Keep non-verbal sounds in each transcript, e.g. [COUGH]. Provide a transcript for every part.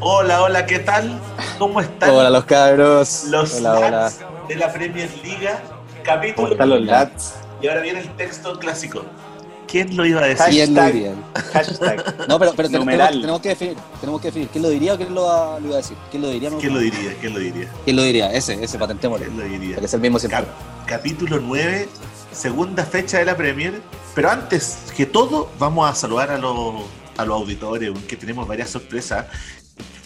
Hola, hola, ¿qué tal? ¿Cómo están? Hola los cabros. Los hola, hola. Lats de la Premier League, capítulo. ¿Cómo están los Lats? Y ahora viene el texto clásico. ¿Quién lo iba a decir? ¿Quién lo Hashtag. diría? Hashtag. No, pero, pero tenemos, tenemos que definir, tenemos que definir. ¿Quién lo diría o quién lo, va- lo iba a decir? ¿Quién lo diría? ¿Quién lo diría? ¿Quién lo diría? ¿Quién lo diría? Ese, ese, patentémoslo. ¿Quién lo diría? Para que sea el mismo siempre. Cap- capítulo 9, segunda fecha de la Premier. Pero antes que todo, vamos a saludar a los, a los auditores, que tenemos varias sorpresas.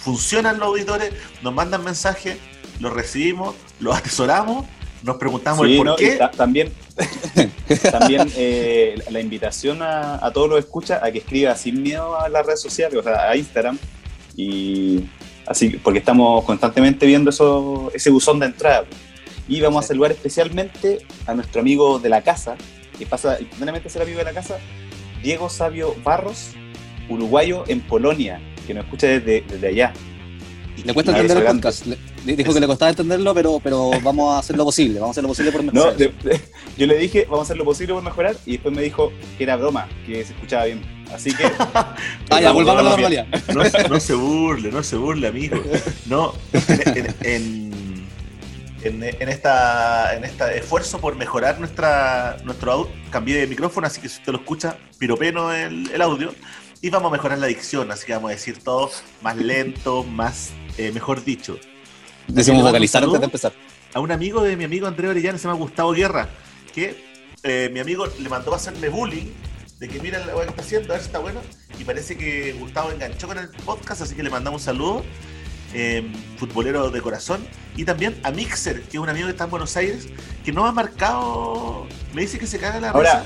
Funcionan los auditores, nos mandan mensajes, los recibimos, los atesoramos, nos preguntamos el por qué. ta- también [LAUGHS] también eh, la invitación a, a todos los escuchas a que escriba sin miedo a las redes sociales, o sea, a Instagram. Y así, porque estamos constantemente viendo eso, ese buzón de entrada. Y vamos a saludar especialmente a nuestro amigo de la casa, que pasa instantáneamente a ser amigo de la casa, Diego Sabio Barros, uruguayo en Polonia, que nos escucha desde, desde allá. Le cuesta entender el podcast. Le- dijo que le costaba entenderlo, pero, pero vamos a hacer lo posible. Vamos a hacer lo posible por No, mejorar. de- de- yo le dije, vamos a hacer lo posible por mejorar, y después me dijo que era broma, que se escuchaba bien. Así que. [LAUGHS] ah, ya, volvamos a la normalidad. No, no se burle, no se burle, amigo. No, en, en, en, en- en esta, en este esfuerzo por mejorar nuestra, nuestro audio, cambié de micrófono, así que si usted lo escucha, piropeno el, el audio. Y vamos a mejorar la dicción, así que vamos a decir todo más lento, más, eh, mejor dicho. Decimos ¿Le mando vocalizar antes de empezar. A un amigo de mi amigo Andrés Orellana, se llama Gustavo Guerra, que eh, mi amigo le mandó a hacerme bullying de que mira la weá que está haciendo, a ver si está bueno. Y parece que Gustavo enganchó con el podcast, así que le mandamos un saludo. eh, futbolero de corazón. Y también a Mixer, que es un amigo que está en Buenos Aires, que no me ha marcado. Me dice que se caga la Ahora, risa.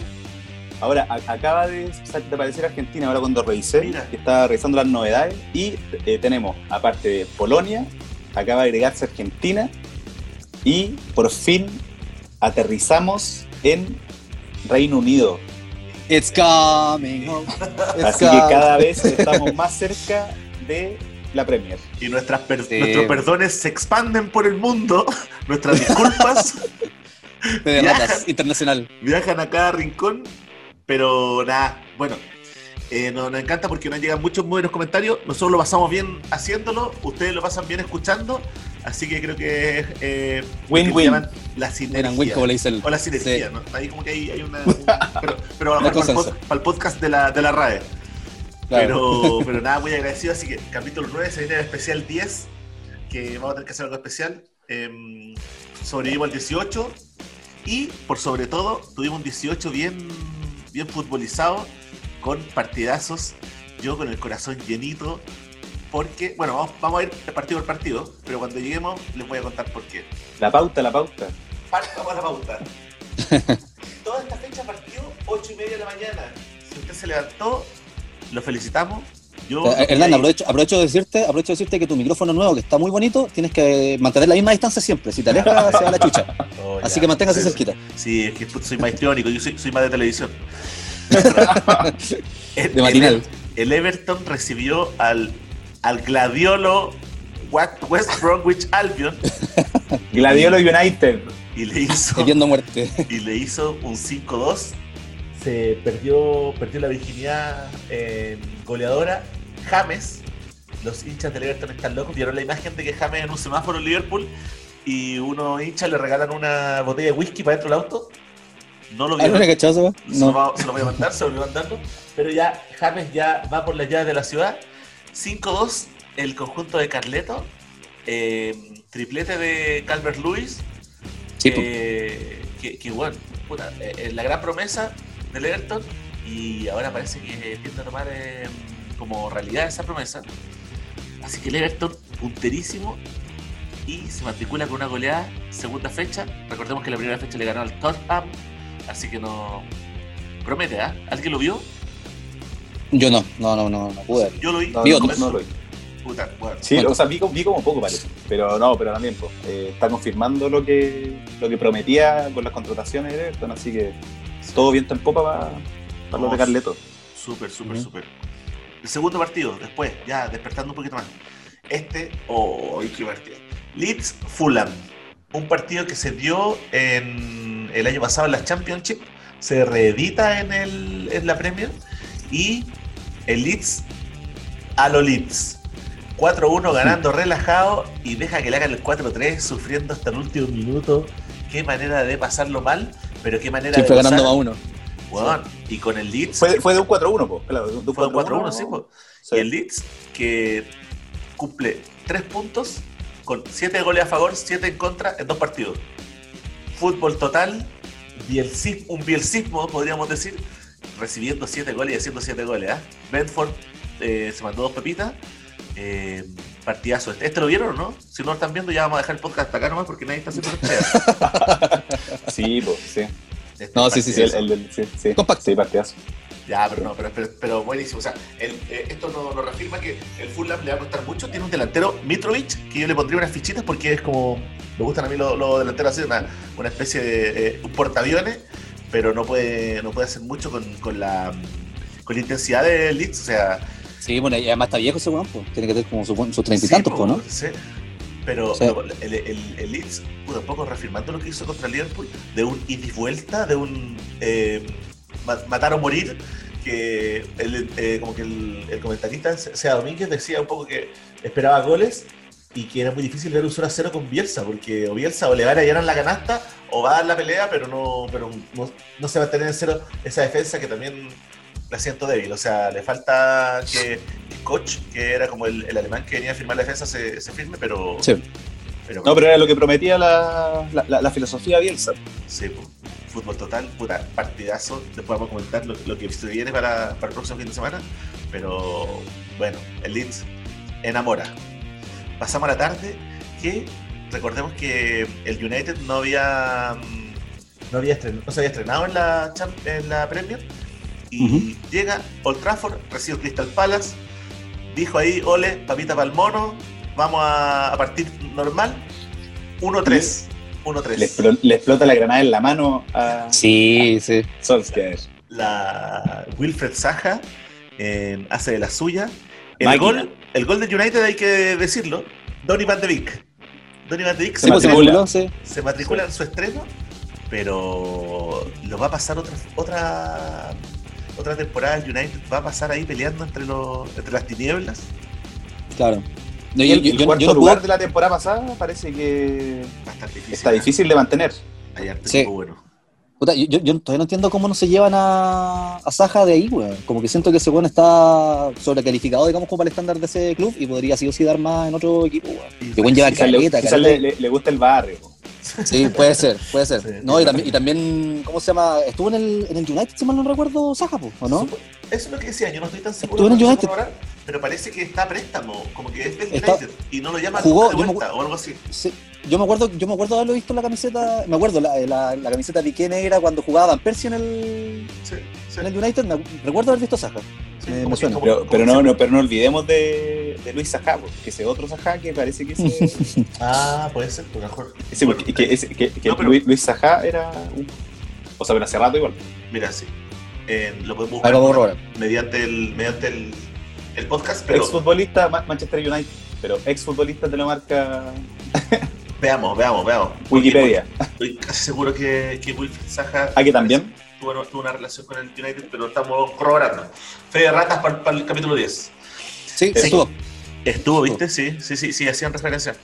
Ahora a- acaba de, de aparecer Argentina, ahora cuando revisé, Mira. que estaba revisando las novedades, y eh, tenemos, aparte de Polonia, acaba de agregarse Argentina, y por fin aterrizamos en Reino Unido. It's coming home. [LAUGHS] It's Así que coming. cada vez [LAUGHS] estamos más cerca de la Premier. Y nuestras per- Sí. nuestros perdones se expanden por el mundo. [LAUGHS] Nuestras disculpas. De internacional. viajan a cada rincón, pero nada, bueno, eh, nos, nos encanta porque nos llegan muchos muy buenos comentarios, nosotros lo pasamos bien haciéndolo, ustedes lo pasan bien escuchando, así que creo que es eh, Win, lo que win. llaman la sinergia. Eran win, como le dice el. o la sinergia, Sí. ¿no? Ahí como que hay, hay una... un- [LAUGHS] pero pero Una para, el pod- para el podcast de la, de la RAE. Claro. Pero, [LAUGHS] pero nada, muy agradecido. Así que capítulo 9 se viene el especial 10, que vamos a tener que hacer algo especial. Em, sobrevivimos al 18 y por sobre todo tuvimos un 18 bien, bien futbolizado, con partidazos. Yo con el corazón llenito. Porque, bueno, vamos, vamos a ir partido por partido, pero cuando lleguemos les voy a contar por qué. La pauta, la pauta. Partamos a la pauta. [LAUGHS] Toda esta fecha partió 8 y media de la mañana. Si usted se levantó, lo felicitamos. Yo, Eh, Hernán, aprovecho, aprovecho, de decirte, aprovecho de decirte que tu micrófono nuevo, que está muy bonito, tienes que mantener la misma distancia siempre. Si te alejas, [LAUGHS] se va la chucha. Oh, Así ya. que manténgase Sí, cerquita. Sí, es que soy más histriónico, yo soy, soy más de televisión. [LAUGHS] El- De matinal. El, el Everton recibió al, al gladiolo West Bromwich Albion Gladiolo United. y le hizo, Viendo muerte. y le hizo un 5-2. Se perdió, perdió la virginidad eh, goleadora. James, los hinchas del Everton están locos. Vieron la imagen de que James en un semáforo en Liverpool y unos hinchas le regalan una botella de whisky para dentro del auto. No lo ¿Ah, no vieron. Se, lo No. va- se lo voy a mandar, se lo voy a mandarlo. Pero ya James ya va por las llaves de la ciudad. 5-2 el conjunto de Carleto. eh, triplete de Calvert Lewis. Sí, eh, que, que bueno, puta, eh, la gran promesa del Everton. Y ahora parece que tiende a tomar eh, como realidad esa promesa. Así que el Everton, punterísimo. Y se matricula con una goleada, segunda fecha. Recordemos que la primera fecha le ganó al Tottenham. Así que no. Promete, ¿ah? ¿Alguien lo vio? Yo no, no, no, no, no pude. Yo lo vi. No, Vi no, otros. no lo vi. Puta, bueno. Sí, o sea, vi, como- vi como poco parece. Pero no, pero también pues, eh, está confirmando lo que, lo que prometía con las contrataciones de Everton, así que todo viento en popa para, para los de Carleto. Súper, súper, súper. El segundo partido, después, ya despertando un poquito más. Este, oh, qué partido. Leeds Fulham. Un partido que se dio en el año pasado en la Championship. Se reedita en, el, en la Premier. Y el Leeds a los Leeds. 4-1 ganando relajado y deja que le hagan el 4-3 sufriendo hasta el último minuto. Qué manera de pasarlo mal, pero qué manera Siempre de ganando gozar. a uno. Weón, Y con el Leeds. Fue, fue de un 4-1, po, claro. De un Fue un 4-1, sí, po. Sí. Y el Leeds que cumple 3 puntos con 7 goles a favor, 7 en contra en dos partidos. Fútbol total, bielsi- un bielcismo, podríamos decir, recibiendo 7 goles y haciendo 7 goles. ¿ah? Bedford eh, se mandó dos pepitas. eh, partidazo. ¿Este, ¿Este lo vieron o no? Si no lo están viendo, ya vamos a dejar el podcast hasta acá nomás porque nadie está haciendo la [LAUGHS] Sí, po, sí. Este No, sí, sí, Sí, el, sí, sí. Compacto. Sí, partidazo. Ya, pero no, pero, pero, pero buenísimo. O sea, el- eh, esto nos no reafirma que el Fulham le va a costar mucho. Tiene un delantero, Mitrovic, que yo le pondría unas fichitas porque es como. Me gustan a mí los, los delanteros así, una, una especie de eh, un portaaviones, pero no puede, no puede hacer mucho con, con la, con la intensidad del Leeds. O sea, Sí, bueno, y además está viejo ese weón, pues. Tiene que tener como sus sus treinta y sí, tantos, po, ¿no? sí. Pero Sí. lo- el, el, el Leeds, un poco reafirmando lo que hizo contra Liverpool, de un ida y vuelta, de un eh, ma- matar o morir, que el, eh, como que el, el comentarista, sea Domínguez, decía un poco que esperaba goles y que era muy difícil ver un 0 a 0 con Bielsa, porque o Bielsa o le van a llenar la canasta o va a dar la pelea, pero no, pero no, no se va a tener en cero esa defensa que también la siento débil. O sea, le falta que el coach, que era como el, el alemán que venía a firmar la defensa, se, se firme, pero. Sí. pero, No, pero era lo que prometía la, la, la- la filosofía Bielsa. sí, po. fútbol total, puta, partidazo. Después vamos a comentar lo, lo que se viene para, para el próximo fin de semana. Pero bueno, el Leeds enamora. Pasamos a la tarde, que recordemos que el United no había. mm, No, había estren- no se había estrenado en la, en la Premier. Y llega Old Trafford, recibe Crystal Palace. Dijo ahí, ole, papita para el mono. Vamos a, a partir normal. 1-3. 1-3. Le, explo- le explota la granada en la mano a Sí, sí. Solskjaer. la Wilfred Saja eh, hace de la suya. El Máquina. gol, el gol de United hay que decirlo. Donny Van de Beek. Donny Van de Beek se, pues, se matricula. matriculó, sí. se matricula en su estreno, pero lo va a pasar otra otra otra temporada. El United va a pasar ahí peleando entre los entre las tinieblas. Claro. No, Y yo, el, yo- el yo- cuarto yo no lugar puedo- de la temporada pasada parece que difícil. está ¿eh? difícil de mantener. Hay Sí. bueno. puta, yo, yo- todavía no entiendo cómo no se llevan a, a Saja de ahí, weón. Como que siento que ese weón está sobrecalificado, digamos, como para el estándar de ese club y podría sí o sí dar más en otro equipo, weón. Que buen lleva caleta, caleta. le- le- le gusta el barrio. Sí, puede ser, puede ser. Sí. no, y también, y también, ¿cómo se llama? Estuvo en el, en el United, si mal no recuerdo, Saja, ¿o no? Eso es lo que decía, yo no estoy tan seguro. Estuvo en el United. pero parece que está a préstamo, como que es del Está- United y no lo llaman jugó, de yo me vuelta o algo así. Sí, yo me acuerdo, yo me acuerdo haberlo visto en la camiseta, me acuerdo, la, la, la camiseta piqué negra cuando jugaba Van Persie en el, Sí, sí, en el United, me, recuerdo haber visto Saja. sí, como como- Pero, como pero que no, no, pero no olvidemos de, de Luis Sajá, que ese otro Sajá que parece que ese, [LAUGHS] Ah, puede ser, pues mejor. ese- porque- que, ese- que- que No, pero- Luis, Luis Sajá era un, o sea, pero hace rato igual. Mira, sí. Eh, lo podemos buscar vamos a corroborar. mediante el mediante el, el podcast, pero Exfutbolista Ma- Manchester United, pero exfutbolista te lo marca [LAUGHS] veamos, veamos, veamos. Wikipedia. Estoy casi seguro que, que Wilfried Saja Ah, que también. tuvo, tuvo una relación con el United, pero estamos corroborando. Fe de ratas para, para el capítulo 10. Sí, Sí. estuvo. Estuvo, ¿viste? Sí, sí, sí, sí, hacían referencia.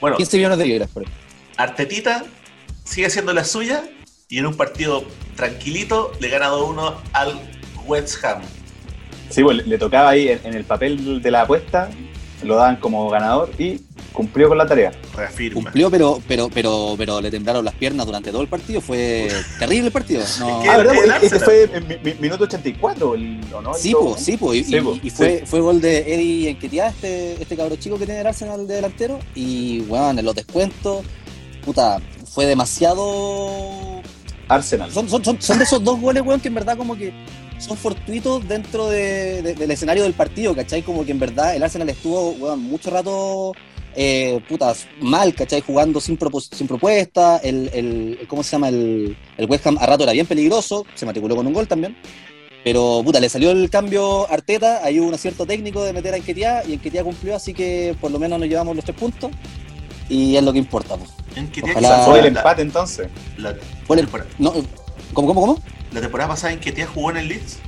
Bueno, 15 millones de libras por ahí. Artetita sigue haciendo la suya y en un partido tranquilito le gana 2-1 al West Ham. Sí, pues le, tocaba ahí en, en el papel de la apuesta, lo daban como ganador y cumplió con la tarea. Reafirma. Cumplió, pero, pero, pero, pero le temblaron las piernas durante todo el partido. Fue terrible el partido. No, ¿Qué? Ah, ¿verdad? el Pues, Este fue en mi- mi- minuto 84, el, ¿o no? El Sí, ¿no? sí, po, y, Sí, y- po, y fue, sí. fue gol de Eddie Enquetia, este, este cabro chico que tiene el Arsenal de delantero. Y, weón, en los descuentos, puta, fue demasiado. Arsenal. Son, son, son, son de esos dos goles, weón, que en verdad como que son fortuitos dentro de- de- del escenario del partido, ¿cachai? Como que en verdad el Arsenal estuvo, weón, mucho rato, eh, putas, mal, ¿cachai? Jugando sin, sin propuesta, el, el, ¿cómo se llama? El, el West Ham a rato era bien peligroso, se matriculó con un gol también. Pero, puta, le salió el cambio Arteta, ahí hubo un acierto técnico de meter a Enquetia y Enquetia cumplió, así que por lo menos nos llevamos los tres puntos y es lo que importa. pues. ¿En Ojalá- fue el empate entonces. La, la el- temporada, No, ¿Cómo, cómo, cómo? la temporada pasada en que Tía jugó en el Leeds.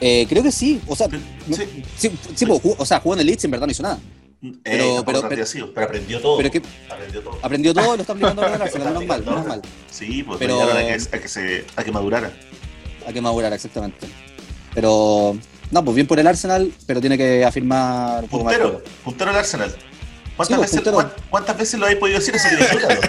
Eh, creo que sí. O sea, Sí. no- sí, sí, pues, jugó- o sea, jugó en el Leeds y en verdad no hizo nada. Eh, Pero- tampoco pero- partido así, pero aprendió todo. Pero que Aprendió todo. aprendió todo y lo está [LAUGHS] aplicando ahora en el Arsenal, menos mal, menos mal. Sí, pues Pero- pero... a, que, a, que se, a que madurara. A que madurar, exactamente. Pero, no, pues bien por el Arsenal, pero tiene que afirmar un poco más. Puntero, puntero del Arsenal. ¿Cuántas, Sí, pues, veces, ¿Cuántas veces lo habéis podido decir ese disfrútalo?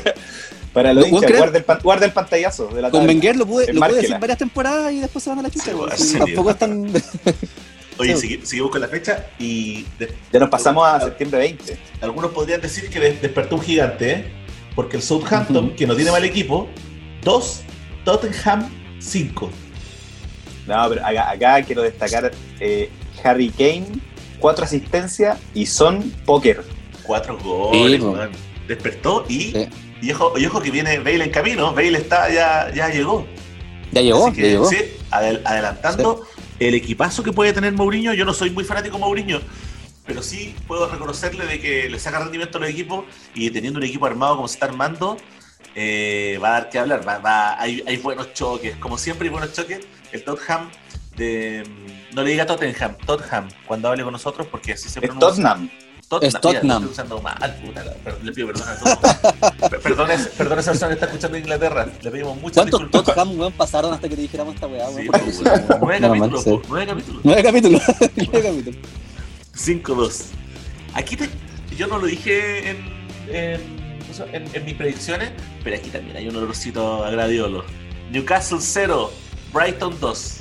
Para los ¿Vos hinchas, guarda el, pan- guarda el pantallazo de la Con. Wenger lo pude, lo pude decir varias temporadas y después se van a la chucha. Sí, tampoco tío. es tan. [LAUGHS] Oye, Sí. seguimos con la fecha y de- Ya nos pasamos a septiembre 20. algunos podrían decir que des- despertó un gigante, ¿eh? porque el Southampton, que no tiene mal equipo, 2, Tottenham 5. No, pero acá, acá quiero destacar eh, Harry Kane, cuatro asistencias y son póker. Cuatro goles, Sí. Despertó y, Sí. y, ojo, y ojo que viene Bale en camino. Bale está, ya, ya llegó. Ya llegó, Así que, ya llegó. sí, adel- adelantando el equipazo que puede tener Mourinho. Yo no soy muy fanático de Mourinho, pero sí puedo reconocerle de que le saca rendimiento a los equipos y teniendo un equipo armado como se está armando, eh, va a dar que hablar. Va, va- hay, hay buenos choques, como siempre hay buenos choques. El Tottenham, de, no le diga Tottenham, Tottenham, cuando hable con nosotros, porque así se pronuncia. Tottenham. Tottenham. Es Tottenham. Mira, estoy usando mal, puta, le pido perdón a todos. [LAUGHS] Per- Perdón, ese- perdón a esa persona que está escuchando en Inglaterra. Le pedimos muchas ¿Cuántos disculpas. Tottenham, weón, pasaron hasta que te dijéramos esta weá, Sí, weón? pues, weón. [LAUGHS] nueve No, capítulos, man, po, nueve capítulos. Nueve capítulos. [LAUGHS] Nueve capítulos. 5-2. Aquí te- yo no lo dije en, en, en- en mis predicciones, pero aquí también hay un olorcito a gladiolo. Newcastle 0, Brighton 2.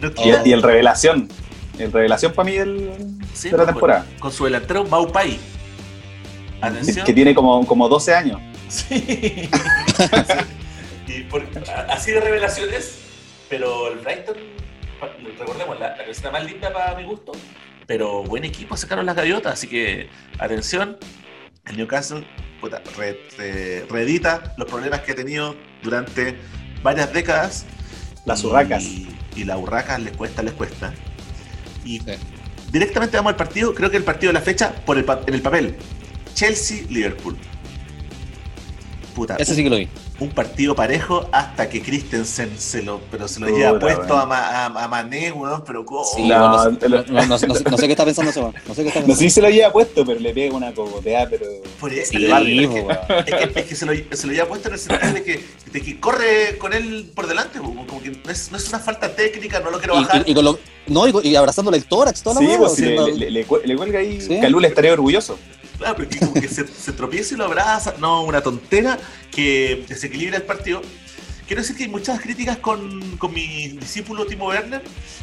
No Y, y el revelación. El revelación para mí del, sí, de la temporada. Con su delantero Maupai. Atención. Que tiene como, como 12 años. Sí. [LAUGHS] Sí. Y por- así de revelaciones, pero el Brighton, recordemos, la, la camiseta más linda para mi gusto, pero buen equipo sacaron las gaviotas, así que atención, el Newcastle puta, re- re- reedita los problemas que ha tenido durante varias décadas. Las Y- urracas. Y las urracas les cuesta, les cuesta. Y directamente vamos al partido, creo que el partido de la fecha por el en el papel. Chelsea-Liverpool. Puta, Ese sí que lo vi. Un partido parejo hasta que Christensen se lo, pero se lo Puta, lleva puesto a, Ma- a, a Mané, weón, pero ¿cómo? Sí, No, weón, no, te lo- no, no- no sé- no sé qué está pensando ese. No sé qué está No sé pensando. si se lo lleva puesto, pero le pega una cogoteada, pero. Por eso, Sí, es, que, es que- es que se, lo, se lo lleva puesto en el sentido de que, de que corre con él por delante, como como que no es, no es una falta técnica, no lo quiero bajar. Y, y- y con lo, no, y, abrazándole el tórax, toda la Sí, pues si sea, le, no- le- le le cuelga ahí. Sí. Calú le estaría orgulloso. Claro, porque como que se, se tropieza y lo abraza. No, una tontera que desequilibra el partido. Quiero decir que hay muchas críticas con, con mi discípulo Timo Werner,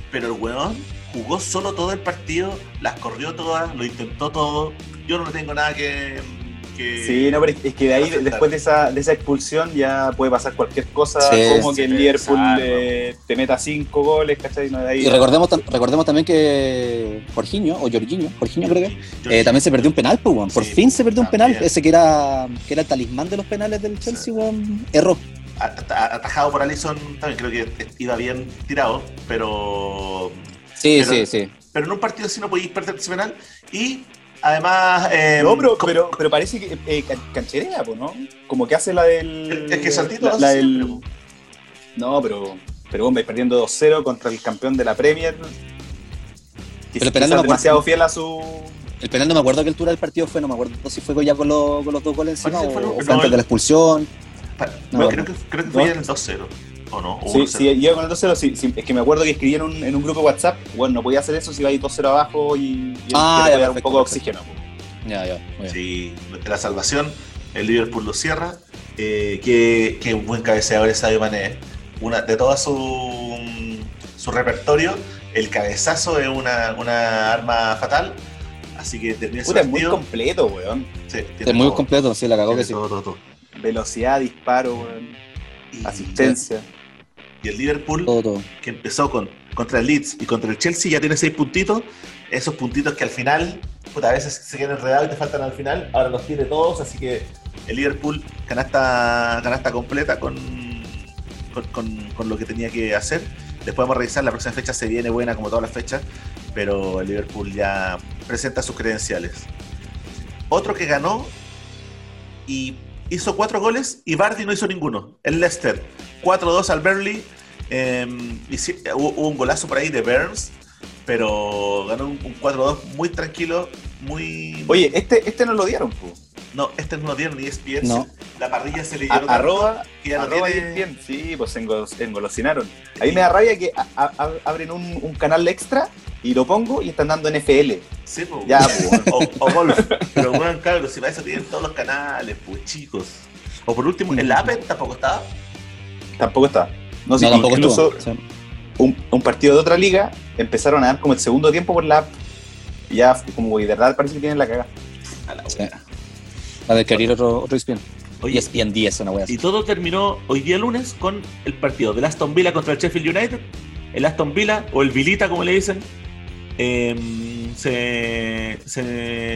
pero el weón jugó solo todo el partido, las corrió todas, lo intentó todo. Yo no tengo nada que. Que- Sí, no, pero es que de ahí, después de esa, de esa expulsión, ya puede pasar cualquier cosa, Sí, como sí, que el Liverpool eh, te meta cinco goles, ¿cachai? No, de ahí, Y recordemos, tam- recordemos también que Jorginho, o Jorginho, Jorginho creo que, eh, también se perdió un penal, pues. Por Sí, fin se perdió un penal. Ese que era, que era el talismán de los penales del Chelsea, weón. Erró. at- at- atajado por Allison también creo que iba bien tirado, pero Sí, Pero- sí, sí. pero en un partido así no podéis perder ese penal y además eh, No, pero, pero, pero parece que eh, can- cancherea, pues, ¿no? Como que hace la del. es que Saltito la, lo la hace del-. No, pero. Pero hombre, perdiendo 2-0 contra el campeón de la Premier. Pero el penal no quizás me demasiado fiel a su. El penal no me acuerdo a qué altura del partido fue, no me acuerdo si fue ya con, los- con los dos goles encima o, que fue lo- o fue no, antes el- de la expulsión. Pa- No, no, bueno. creo que, creo que fue el 2-0. ¿O no? O Sí, 1-0. sí, llega con el 2-0. Sí, sí, es que me acuerdo que escribí en un, en un grupo de WhatsApp. Bueno, no podía hacer eso si iba ahí 2-0 abajo y, y Ah, ya, dar un perfecto, poco de perfecto. oxígeno. Ya, ya, muy bien. Sí, la salvación, el Liverpool lo cierra. Eh, qué, qué buen cabeceador es Sadio Mané. Una, de todo su, su repertorio, el cabezazo es una, una arma fatal. Así que termina ese Puta, es muy completo, weón. Sí, Es muy todo, completo, sí, la cagó que sí. todo, todo, todo. Velocidad, disparo, weón. Y- Asistencia. Y el Liverpool, Todo, que empezó con, contra el Leeds y contra el Chelsea, ya tiene seis puntitos. Esos puntitos que al final, puta, a veces se quedan enredados y te faltan al final, ahora los tiene todos, así que el Liverpool canasta, canasta completa con, con, con- con lo que tenía que hacer. Después vamos a revisar, la próxima fecha se viene buena como todas las fechas, pero el Liverpool ya presenta sus credenciales. Otro que ganó y hizo cuatro goles y Bardi no hizo ninguno. El Leicester, 4-2 al Burnley. Eh, y sí, hubo, hubo un golazo por ahí de Burns, pero ganó un, un 4-2 muy tranquilo, muy... Oye, este, este no lo dieron, po. No, este no lo dieron ni ESPN. No. La parrilla se le A- tanto arroba, ya no arroba tiene- ESPN. Sí, pues engolos- engolosinaron. A mí me da rabia que a- a- abren un, un canal extra y lo pongo y están dando NFL. Sí, po. Ya, pues. [LAUGHS] o, o golf. Pero bueno, cabros, si para eso tienen todos los canales, pues chicos. O por último, el APE tampoco estaba. Tampoco está. No, No, sé, tampoco incluso estuvo. Un, un partido de otra liga empezaron a dar como el segundo tiempo por la app. Y ya, como de verdad parece que tienen la cagada. A la Sí. Va a abrir otro, otro ESPN. Oye, ESPN 10, una wea y todo terminó hoy día lunes con el partido del Aston Villa contra el Sheffield United. El Aston Villa, o el Vilita como le dicen, em, se, se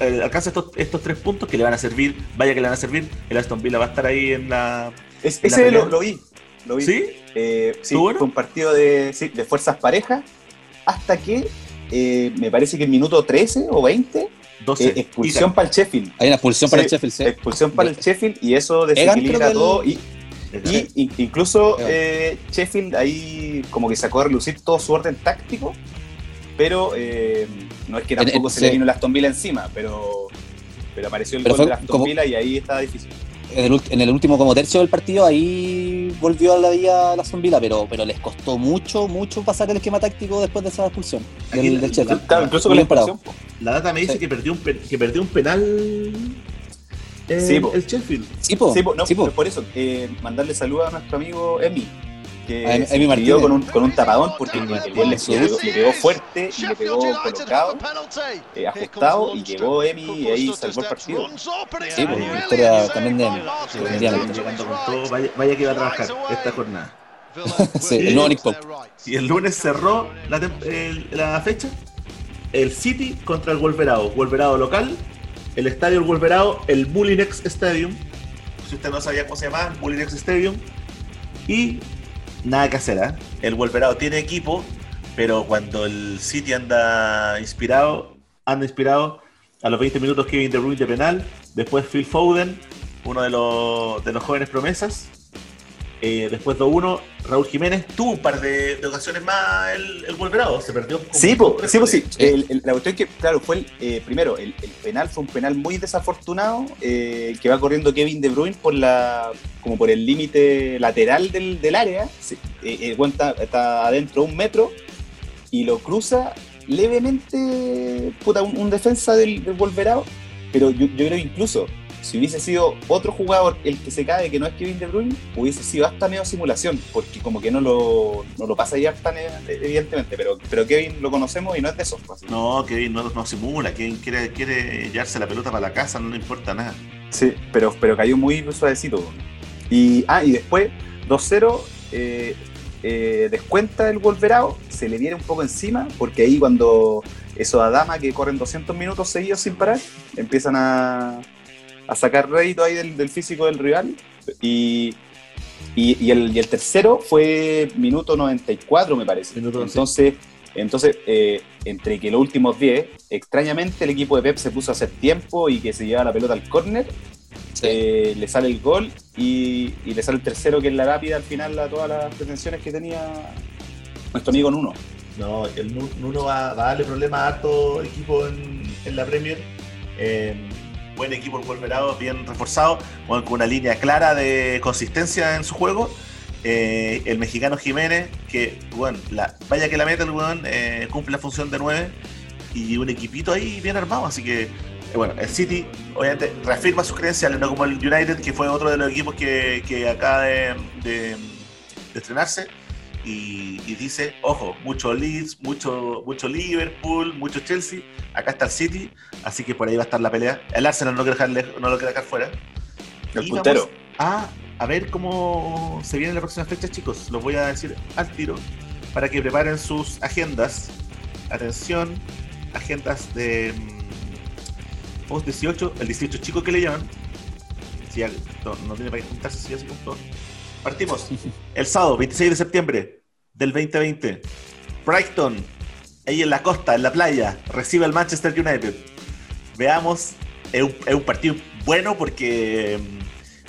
eh, alcanza estos, estos tres puntos que le van a servir. Vaya que le van a servir. El Aston Villa va a estar ahí en la. Es- ¿La ese lo, lo vi. Lo vi. ¿Sí? Eh, sí, ¿Estuvo bueno? fue un partido de, sí, de fuerzas parejas hasta que eh, me parece que el minuto 13 o 20, 12. eh, expulsión para el Sheffield. Hay una expulsión para el Sheffield, sí. Expulsión para el Sheffield y eso desequilibra todo. el- Y, y- y- incluso eh, Sheffield ahí como que sacó a relucir todo su orden táctico, pero eh, no es que En- en- tampoco se sí. le vino el Aston Villa encima, pero, pero apareció el Pero gol fue del Aston Villa y ahí estaba difícil. En el, ult- en el último como tercio del partido ahí volvió a la vía la Villa, pero, pero les costó mucho, mucho pasar el esquema táctico después de esa expulsión Aquí del, del Sheffield. Claro, incluso con la expulsión. La data me dice Sí. que, perdió un, que perdió un penal. eh, Sí, el Sheffield. Sí, po, Sí, po, no, sí, po. pero por eso, eh, mandarle saludos a nuestro amigo Emi, que A Martínez. con un, con un tapadón porque el, el gol le, pegó, fuerte y le pegó colocado, eh, ajustado y llegó Emi y ahí salvó el partido. Sí, pues, victoria también de Emi. Está llegando con todo. Vaya, vaya que va a trabajar esta jornada. Sí, el nuevo Nick Pope. Y el lunes cerró la, el- la fecha. El City contra el Wolverado. Wolverado local. El estadio del Wolverado, el Mulinex Stadium. Si usted no sabía cómo se llamaba, Mulinex Stadium. Y nada que hacer, ¿ah? El Wolverado tiene equipo, pero cuando el City anda inspirado, anda inspirado, a los 20 minutos Kevin De Bruyne de penal, después Phil Foden, uno de los, de los jóvenes promesas, eh, después 2-1, Raúl Jiménez tuvo un par de, de ocasiones más el, el Wolverado, se perdió. Sí, po, sí, po, sí. El- el- la cuestión es que, claro, fue el, eh, primero, el, penal fue un penal muy desafortunado, eh, que va corriendo Kevin De Bruyne por la, como por el límite lateral del, del área, sí, weón está, está adentro un metro, y lo cruza levemente, puta, un, un defensa del, del Wolverado, pero yo, yo creo incluso, si hubiese sido otro jugador el que se cae, que no es Kevin De Bruyne, hubiese sido hasta medio simulación, porque como que no lo, no lo pasa ya tan evidentemente, pero, pero Kevin lo conocemos y no es de esos. pues, así. No, Kevin no, no simula, Kevin quiere, quiere llevarse la pelota para la casa, no le importa nada. Sí, pero, pero cayó muy suavecito. Y, ah, y después, 2-0, eh, eh, descuenta el Wolverado, se le viene un poco encima, porque ahí cuando esos Adama que corren 200 minutos seguidos sin parar, empiezan a, a sacar rédito ahí del, del físico del rival. Y, y, y el, y el tercero fue minuto 94, me parece. Minuto, sí. entonces, entonces eh, entre que los últimos 10, extrañamente el equipo de Pep se puso a hacer tiempo y que se llevaba la pelota al córner Sí. eh, le sale el gol y, y le sale el tercero que es la rápida al final a todas las pretensiones que tenía nuestro amigo Nuno. No, el Nu- Nuno va, va a darle problemas a harto equipo en, en la Premier. Eh, buen equipo el Wolverado, bien reforzado, con una línea clara de consistencia en su juego. Eh, el mexicano Jiménez, que, bueno, vaya que la meta el weón, eh, cumple la función de 9 y un equipito ahí bien armado, así que, eh, bueno, el City obviamente reafirma sus credenciales, no como el United, que fue otro de los equipos que, que acaba de- de estrenarse y, y dice, ojo, mucho Leeds, mucho, mucho Liverpool, mucho Chelsea, acá está el City, así que por ahí va a estar la pelea. El Arsenal no, quiere dejar no lo quiere dejar fuera. El Y puntero. A, a ver cómo se viene la próxima fecha, chicos. Los voy a decir al tiro para que preparen sus agendas. Atención, agendas de mm, post 18, el 18 chico que le llaman. Si ya no, no tiene para qué juntarse, si ya se juntó. Partimos. El sábado, 26 de septiembre del 2020. Brighton, ahí en la costa, en la playa, recibe al Manchester United. Veamos, es un, partido bueno porque mm,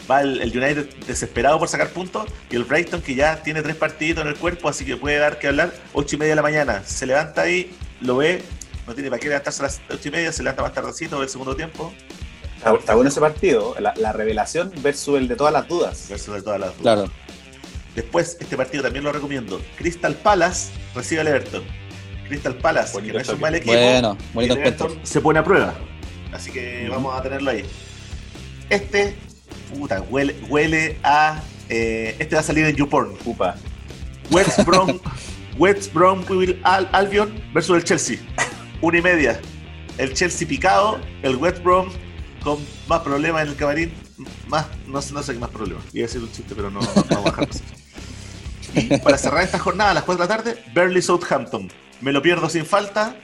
Va el, el United desesperado por sacar puntos y el Brighton que ya tiene tres partiditos en el cuerpo, así que puede dar que hablar. Ocho y media de la mañana. Se levanta ahí, lo ve, no tiene para qué levantarse a las ocho y media, se levanta más tardecito del segundo tiempo. Está, está bueno ese partido, la, la revelación versus el de todas las dudas. Versus de todas las dudas. Claro. Después, este partido también lo recomiendo. Crystal Palace recibe al Everton. Crystal Palace, Bonito que no es un mal equipo. Bueno, bonito el. Everton se pone a prueba. Así que vamos a tenerlo ahí. Este, puta, huele, huele a. eh, este va a salir en YouPorn. Upa. West Brom, [LAUGHS] West Bromwich Al- Albion versus el Chelsea. Una y media. El Chelsea picado, el West Brom con más problemas en el camarín. Más, no, sé- no sé qué más problemas. Iba a decir un chiste, pero no, no, no a. Y para cerrar esta jornada a las 4 de la tarde, Burnley Southampton. Me lo pierdo sin falta.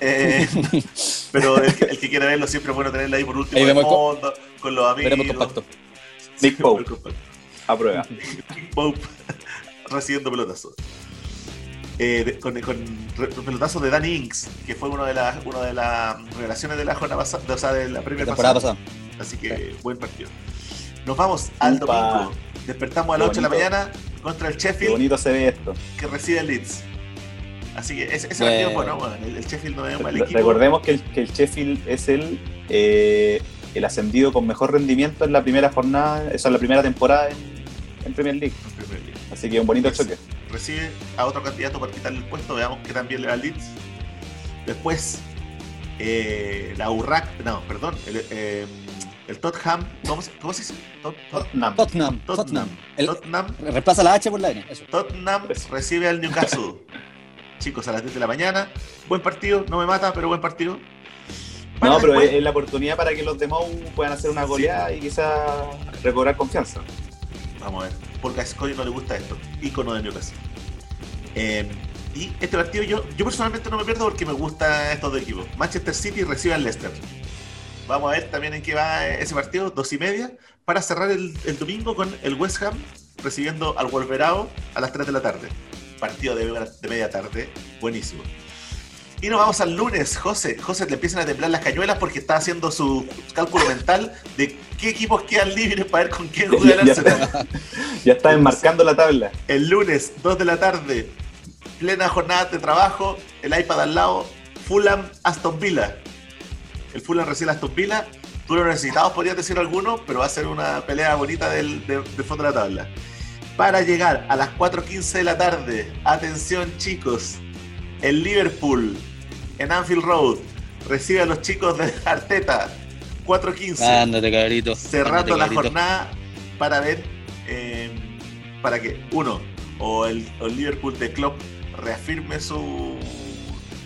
eh, [LAUGHS] pero el que, el que quiera verlo siempre es bueno tenerlo ahí por último Ahí de fondo, con los amigos. Veremos compacto. Big Pope. A prueba. Pope recibiendo pelotazos. Eh, de- con, con pelotazos de Danny Inks, que fue una de las una de las revelaciones de la jornada pasada, o sea, de la primera temporada pasada. pasada. Así que buen partido. Nos vamos al Upa. domingo. Despertamos a Qué las 8 de la mañana contra el Qué Sheffield bonito se ve esto. que recibe el Leeds. Así que ese, ese partido es bueno, bueno, el, el Sheffield no es un mal equipo. Recordemos que el, que el Sheffield es el, eh, el ascendido con mejor rendimiento en la primera jornada, esa es la primera temporada en, en Premier League. Así que un bonito Yes. choque. Recibe a otro candidato por quitarle el puesto. Veamos que también le da Leeds. Después, eh, la Urrac, no, perdón, el, eh, el Tottenham, ¿cómo se, cómo se dice? Tot- Tot- Tottenham. Tottenham. Tottenham. Tottenham. El- Tottenham, reemplaza la H por la N. Eso. Tottenham recibe al Newcastle. [LAUGHS] Chicos, a las 10 de la mañana. Buen partido, no me mata, pero buen partido. Para No, pero después- es, es la oportunidad para que los demás puedan hacer una goleada y quizás recobrar confianza. Vamos a ver. Porque a Scotty no le gusta esto. Icono de Newcastle. Eh, y este partido yo, yo personalmente no me pierdo porque me gusta estos dos equipos. Manchester City recibe al Leicester. Vamos a ver también en qué va ese partido, dos y media, para cerrar el, domingo con el West Ham recibiendo al Wolverao a las 3 de la tarde. Partido de media tarde, buenísimo. Y nos vamos al lunes, José. José le empiezan a temblar las cañuelas porque está haciendo su cálculo mental de qué equipos quedan libres para ver con quién [LAUGHS] juega el Ya, Arsenal. Ya está enmarcando la tabla. El lunes, 2 de la tarde, plena jornada de trabajo, el iPad al lado, Fulham, Aston Villa. El Fulham recibe a Aston Villa. Tú lo necesitabas, podrías decir alguno, pero va a ser una pelea bonita del, de- del fondo de la tabla. Para llegar a las 4.15 de la tarde, atención chicos, el Liverpool en Anfield Road recibe a los chicos de [LAUGHS] Arteta, 4.15 Ándate, cabrito. cerrando Ándate, la cabrito. jornada para ver eh, para que uno o el, o el Liverpool de Klopp reafirme su,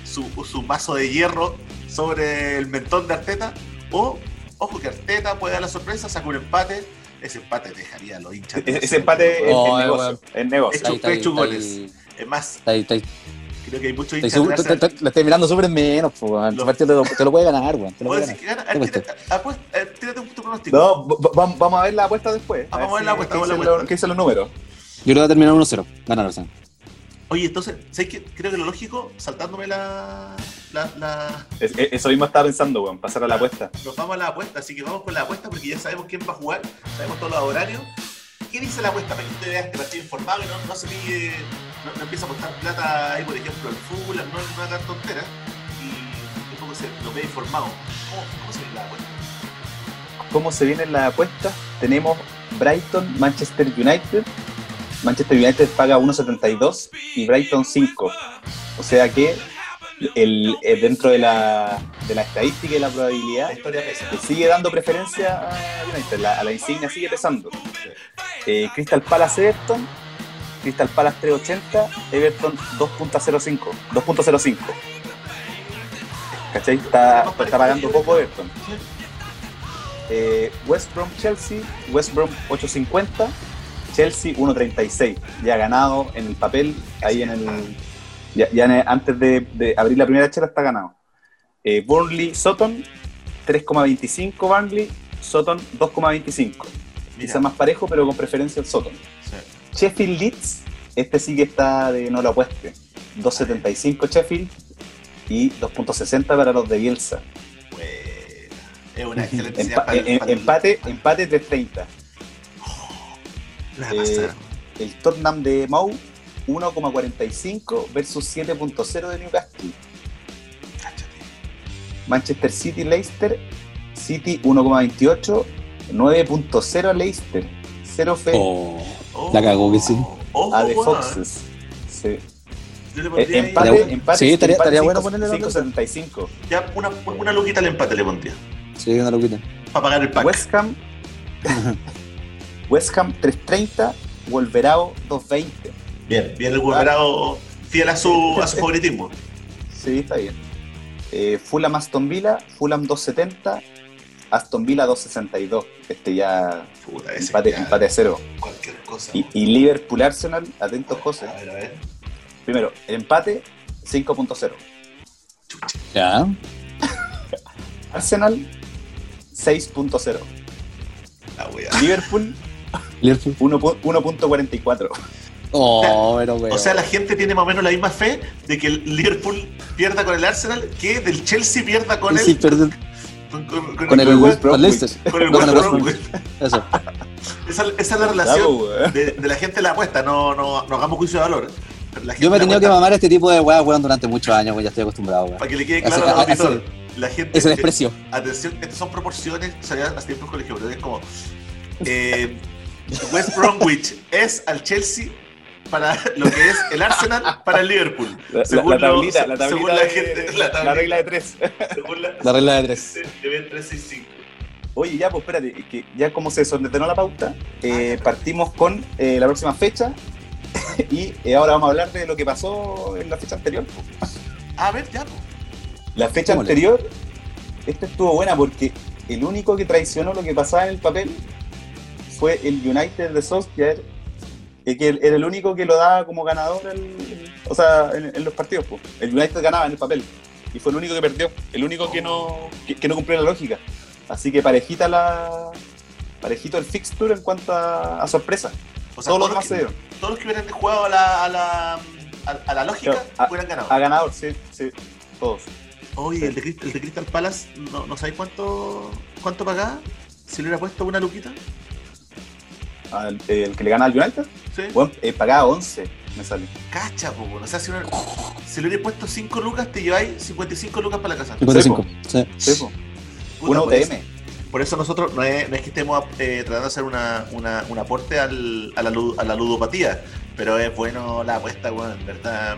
su su mazo de hierro sobre el mentón de Arteta o ojo que Arteta puede dar la sorpresa saca un empate ese empate te dejaría a los hinchas Ese, ese empate es, Oh, es eh, negocio. negocio. Ahí, ahí, goles. está es más ahí, está ahí, está ahí. Creo que hay muchos lo estoy mirando súper menos, partido te lo, te lo puede ganar, weón. Te lo puede ¿Puedes ganar. decir que gana? A ver, ¿Qué tírate, apuesta- eh, tírate un tu pronóstico No, vamos a ver la apuesta después. Ah, vamos a ver la apuesta, qué vamos a ver la dicen los- apuesta. qué dicen los números. Yo creo que va a terminar 1-0. Gana Arsenal. oye entonces ¿sabes qué? creo que lo lógico saltándome la, la, la Es- es- eso mismo estaba pensando, weón, pasar a la apuesta. Nos vamos a la apuesta, así que vamos con la apuesta porque ya sabemos quién va a jugar, sabemos todos los horarios. ¿Qué dice la apuesta? Para que usted vea que partido informado y no, se pide, no, empieza a apostar plata ahí, por ejemplo, el fútbol, no, haga tonteras. Y un poco se lo ve informado. ¿Cómo, se ve la apuesta? ¿Cómo se vienen las apuestas? Tenemos Brighton, Manchester United. Manchester United paga 1.72 y Brighton 5. O sea que el, eh, dentro de la, de la estadística y la probabilidad sigue dando preferencia a United, la- a la insignia sigue pesando. Eh, Crystal Palace Everton, Crystal Palace 380, Everton 2.05, 2.05. ¿Cachai? Está, está pagando poco Everton. Eh, West Brom Chelsea, West Brom 850, Chelsea 1.36. Ya ganado en el papel, ahí en el. Ya, el- antes de, de abrir la primera chela está ganado. Eh, Burnley Sutton 3,25 Burnley, Sutton 2,25. Quizá más parejo, pero con preferencia al Sutton. sí. Sheffield Leeds, este sí que está de no lo apueste. 2.75 Sheffield y 2.60 para los de Bielsa. Es una excelente Empa- para el- para el- empate, empate 3.30. La Eh, pasada. el Tottenham de Mau 1,45 versus 7.0 de Newcastle. Cáchate. Manchester City Leicester, City 1,28, 9.0 Leicester, 0 fe Oh. Oh, La cagó que sí. Ojo, a The weón. Foxes. Sí. Le Eh, ahí- empate, Estaría- empate, sí, estaría- empate estaría bueno cinco- ponerle la 5.75. Ya una, una luquita al empate le pondría. Sí, una loquita. Para pagar el pack. West Ham, [LAUGHS] West Ham 3.30, Wolverao 2.20. Bien, bien el Wolverado fiel a su, a su favoritismo. [LAUGHS] Sí, está bien. Eh, Fulham Aston Villa, Fulham 2.70, Aston Villa 2.62. Este ya Puta, empate, ya, empate a cero. Cualquier cosa. Y, y Liverpool Arsenal, atentos José. A ver, a ver. Primero, el empate 5.0. Ya. [LAUGHS] Arsenal 6.0. La wea. Liverpool Liverpool. 1 pu- 1.44. Oh, pero weón. O sea, la gente tiene más o menos la misma fe de que el Liverpool pierda con el Arsenal que del Chelsea pierda con Sí, el perdón. con, con- con Con el, el West con Bromwich. Leicester. con el No, con West el West Bromwich. Eso. [LAUGHS] Esa, esa es la relación de, de la gente de la apuesta, no, no, no hagamos juicio de valor. Pero Yo me he tenido que mamar este tipo de weas, weón, durante muchos años, weón. Ya estoy acostumbrado, weón. Para que le quede claro al a- auditor. La gente. Ese desprecio. Atención, estas son proporciones, salía hace tiempo en colegio, pero es como. eh, West Bromwich es al Chelsea para lo que es el Arsenal para el Liverpool. La, la- Según la lo- tablita, según la de- gente- la la, tablita. regla de tres. Según la, La regla de tres. de Ben 365. Oye, ya, pues espérate, que ya como se desordenó la pauta, eh, Ah, partimos con eh, la próxima fecha [LAUGHS] y eh, ahora vamos a hablar de lo que pasó en la fecha anterior. A ver, ya. po. La fecha anterior, esta estuvo buena porque el único que traicionó lo que pasaba en el papel fue el United de Solskjaer, eh, que era el único que lo daba como ganador el- o sea, en, en los partidos. pues. El United ganaba en el papel y fue el único que perdió, el único que no, que, que no cumplió la lógica. Así que parejita la parejito el fixture en cuanto a, a sorpresa. O sea, Todos los todos, demás se que, todos los que hubieran jugado a la, a la, a, a la lógica a- hubieran ganado. A ganador, sí, sí, todos. Oye, el de, el de Crystal Palace, ¿no, no sabéis cuánto, cuánto pagaba? Si le hubiera puesto una luquita. Al- el que le gana al United, Sí. bueno, eh, pagaba 11, me sale. Cacha, po, bueno. O sea, si, uno- si le hubieras puesto 5 lucas, te lleváis 55 lucas para la casa. 55. Sí. Sí. Puta, Una por eso- UTM. Por eso nosotros no es, no es que estemos eh, tratando de hacer una, una- un aporte al- a, la, a la ludopatía, pero es bueno la apuesta, weón, en verdad.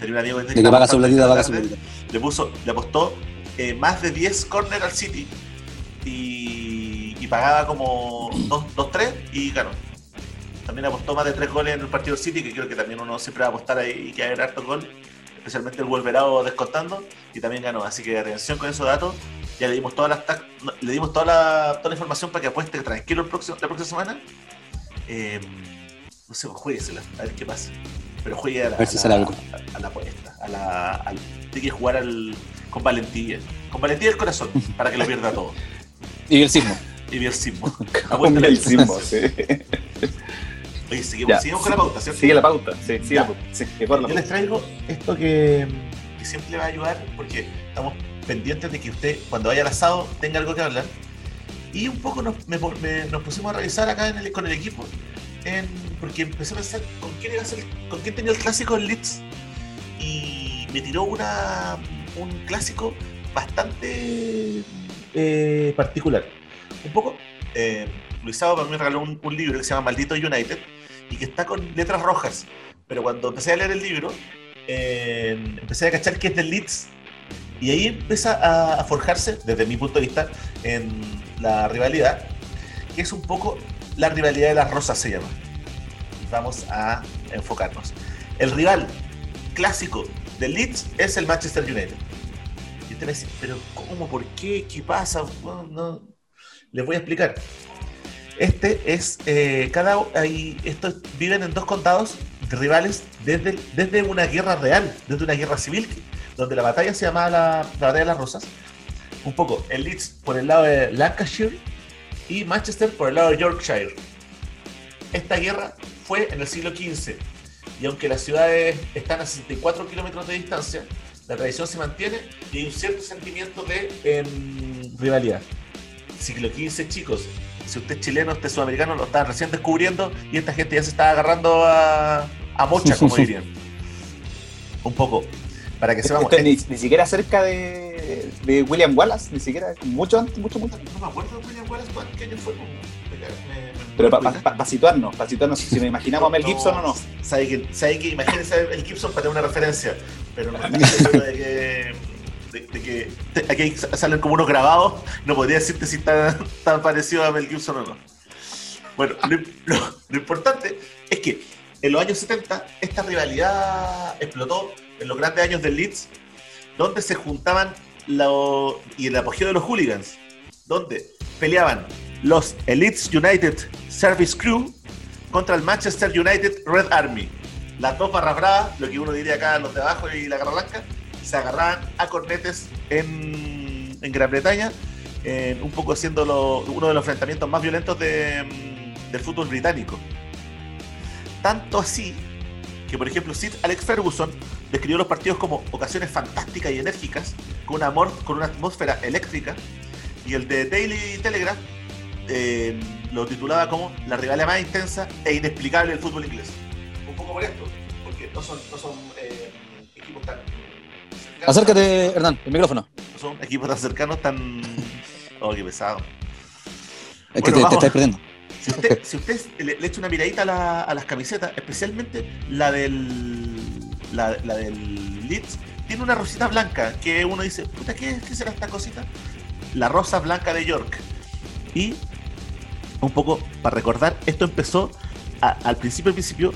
Tenía un amigo que que paga su platita, paga su platita. le puso, le apostó eh, más de 10 corner al City y pagaba como 2-3 y ganó. También apostó más de 3 goles en el partido City, que creo que también uno siempre va a apostar ahí y que haya harto gol, especialmente el Wolverado descontando, y también ganó. Así que atención con esos datos. Ya le dimos todas las le dimos toda la, toda la información para que apueste tranquilo el próximo, la próxima semana. Eh, no sé, pues jueguesela, a ver qué pasa. Pero juegue a la, A si a la- a la apuesta, a la, al- tiene que jugar al, con valentía. Con valentía del corazón, para que lo pierda todo. [LAUGHS] Y el sismo. Y bien sismo. [LAUGHS] Con Apuéstale. el sismo, sí. Oye, seguimos, seguimos con la pauta, ¿cierto? Sigue la pauta, sí, sigue la pauta. Sí, Yo les traigo esto que, que siempre va a ayudar porque estamos pendientes de que usted, cuando vaya al asado, tenga algo que hablar. Y un poco nos, me- me- nos pusimos a revisar acá en el- con el equipo, en- porque empecé a pensar con quién, iba a ser- con quién tenía el clásico el Leeds. Y me tiró una, un clásico bastante eh, particular. Un poco, eh, Luis Saba para me regaló un, libro que se llama Maldito United y que está con letras rojas. Pero cuando empecé a leer el libro, eh, empecé a cachar que es del Leeds. Y ahí empieza a, forjarse, desde mi punto de vista, en la rivalidad, que es un poco la rivalidad de las rosas, se llama. Vamos a enfocarnos. El rival clásico del Leeds es el Manchester United. Y usted me pero ¿cómo? ¿Por qué? ¿Qué pasa? No. Les voy a explicar. Este es, eh, cada, hay, estos viven en dos condados rivales desde, desde una guerra real, desde una guerra civil, donde la batalla se llamaba la, la batalla de las rosas. Un poco, el Leeds por el lado de Lancashire y Manchester por el lado de Yorkshire. Esta guerra fue en el siglo XV y aunque las ciudades están a 64 kilómetros de distancia, la tradición se mantiene y hay un cierto sentimiento de em, rivalidad. Siglo XV, chicos, si usted es chileno, usted es sudamericano, lo estaban recién descubriendo y esta gente ya se estaba agarrando a, a mocha, como dirían. Un poco. Para que sepamos. Esto ni, ni siquiera cerca de, de William Wallace, ni siquiera, mucho antes, mucho, mucho antes. No me acuerdo de William Wallace, ¿cuál- ¿qué año fue? Me- me- Pero para situarnos, para situarnos, si nos imaginamos a Mel Gibson o no. Sabe que, sabe que imagínense a Mel Gibson para tener una referencia, pero no [LAUGHS] estoy seguro de que, de, de que aquí salen como unos grabados, no podría decirte si está tan parecido a Mel Gibson o no. Bueno, lo, lo- lo importante es que en los años 70 esta rivalidad explotó en los grandes años del Leeds, donde se juntaban lo- y el apogeo de los hooligans, donde peleaban los Leeds United Service Crew contra el Manchester United Red Army. Las dos barras bravas, lo que uno diría acá, los de abajo y la garra blanca, se agarraban a cornetes en, Gran Bretaña, un poco siendo uno de los enfrentamientos más violentos mm, del fútbol británico. Tanto así que, por ejemplo, Sir Alex Ferguson describió los partidos como ocasiones fantásticas y enérgicas, con, un amor, con una atmósfera eléctrica, y el de Daily Telegraph eh, lo titulaba como la rivalidad más intensa e inexplicable del fútbol inglés. Un poco por esto, porque no son, no son eh, equipos tan... Acércate, Hernán, el micrófono. No son equipos tan cercanos, tan... Oh, qué pesado. Es que Bueno, te, te vamos. estáis perdiendo. Si usted, si usted le, le echa una miradita a, la- a las camisetas, especialmente la del la, la del Leeds, tiene una rosita blanca que uno dice, puta, ¿qué, qué será esta cosita? La rosa blanca de York. Y un poco para recordar, esto empezó a- al principio, al principio,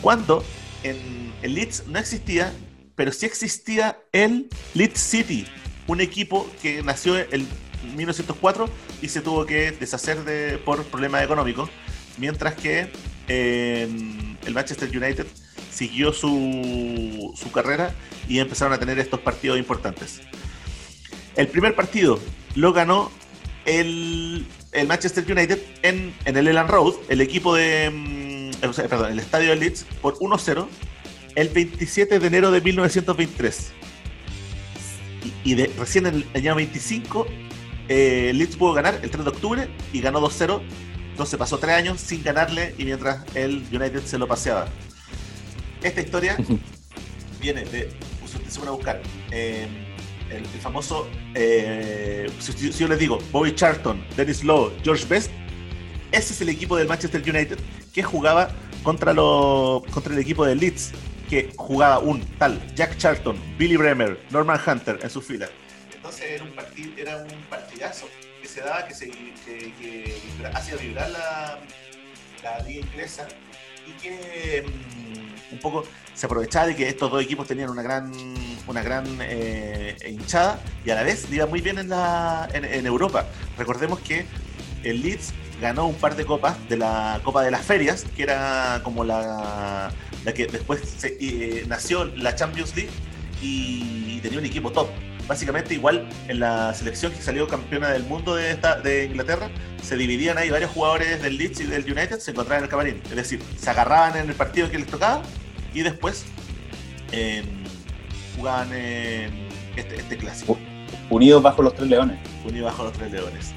cuando en el Leeds no existía, pero sí existía el Leeds City, un equipo que nació en 1904 y se tuvo que deshacer de, por problemas económicos, mientras que eh, el Manchester United siguió su, su carrera y empezaron a tener estos partidos importantes. El primer partido lo ganó el, el Manchester United en, en el Elan Road, el equipo de. perdón, el estadio de Leeds, por 1-0, el 27 de enero de 1923. Y, y de- recién en el año 25, eh, Leeds pudo ganar el 3 de octubre y ganó 2-0. Entonces pasó tres años sin ganarle y mientras el United se lo paseaba. Esta historia [LAUGHS] viene de, ustedes se van a buscar, eh, el, el famoso, eh, si, si- si yo les digo, Bobby Charlton, Dennis Lowe, George Best, ese es el equipo del Manchester United que jugaba contra, lo, contra el equipo del Leeds, que jugaba un tal Jack Charlton, Billy Bremer, Norman Hunter en sus filas. Entonces era un, partid, era un partidazo que se daba, que, se, que, hacía vibrar la, la liga inglesa y que mm, un poco se aprovechaba de que estos dos equipos tenían una gran una gran eh, hinchada y a la vez iba muy bien en, la, en, en Europa. Recordemos que el Leeds ganó un par de copas de la Copa de las Ferias, que era como la, la que después se- eh, nació la Champions League y, tenía un equipo top. Básicamente igual en la selección que salió campeona del mundo de, esta, de Inglaterra, se dividían ahí varios jugadores del Leeds y del United, se encontraban en el camarín. Es decir, se agarraban en el partido que les tocaba y después eh, jugaban en este, este clásico, Unidos bajo los tres leones. unido bajo los tres leones.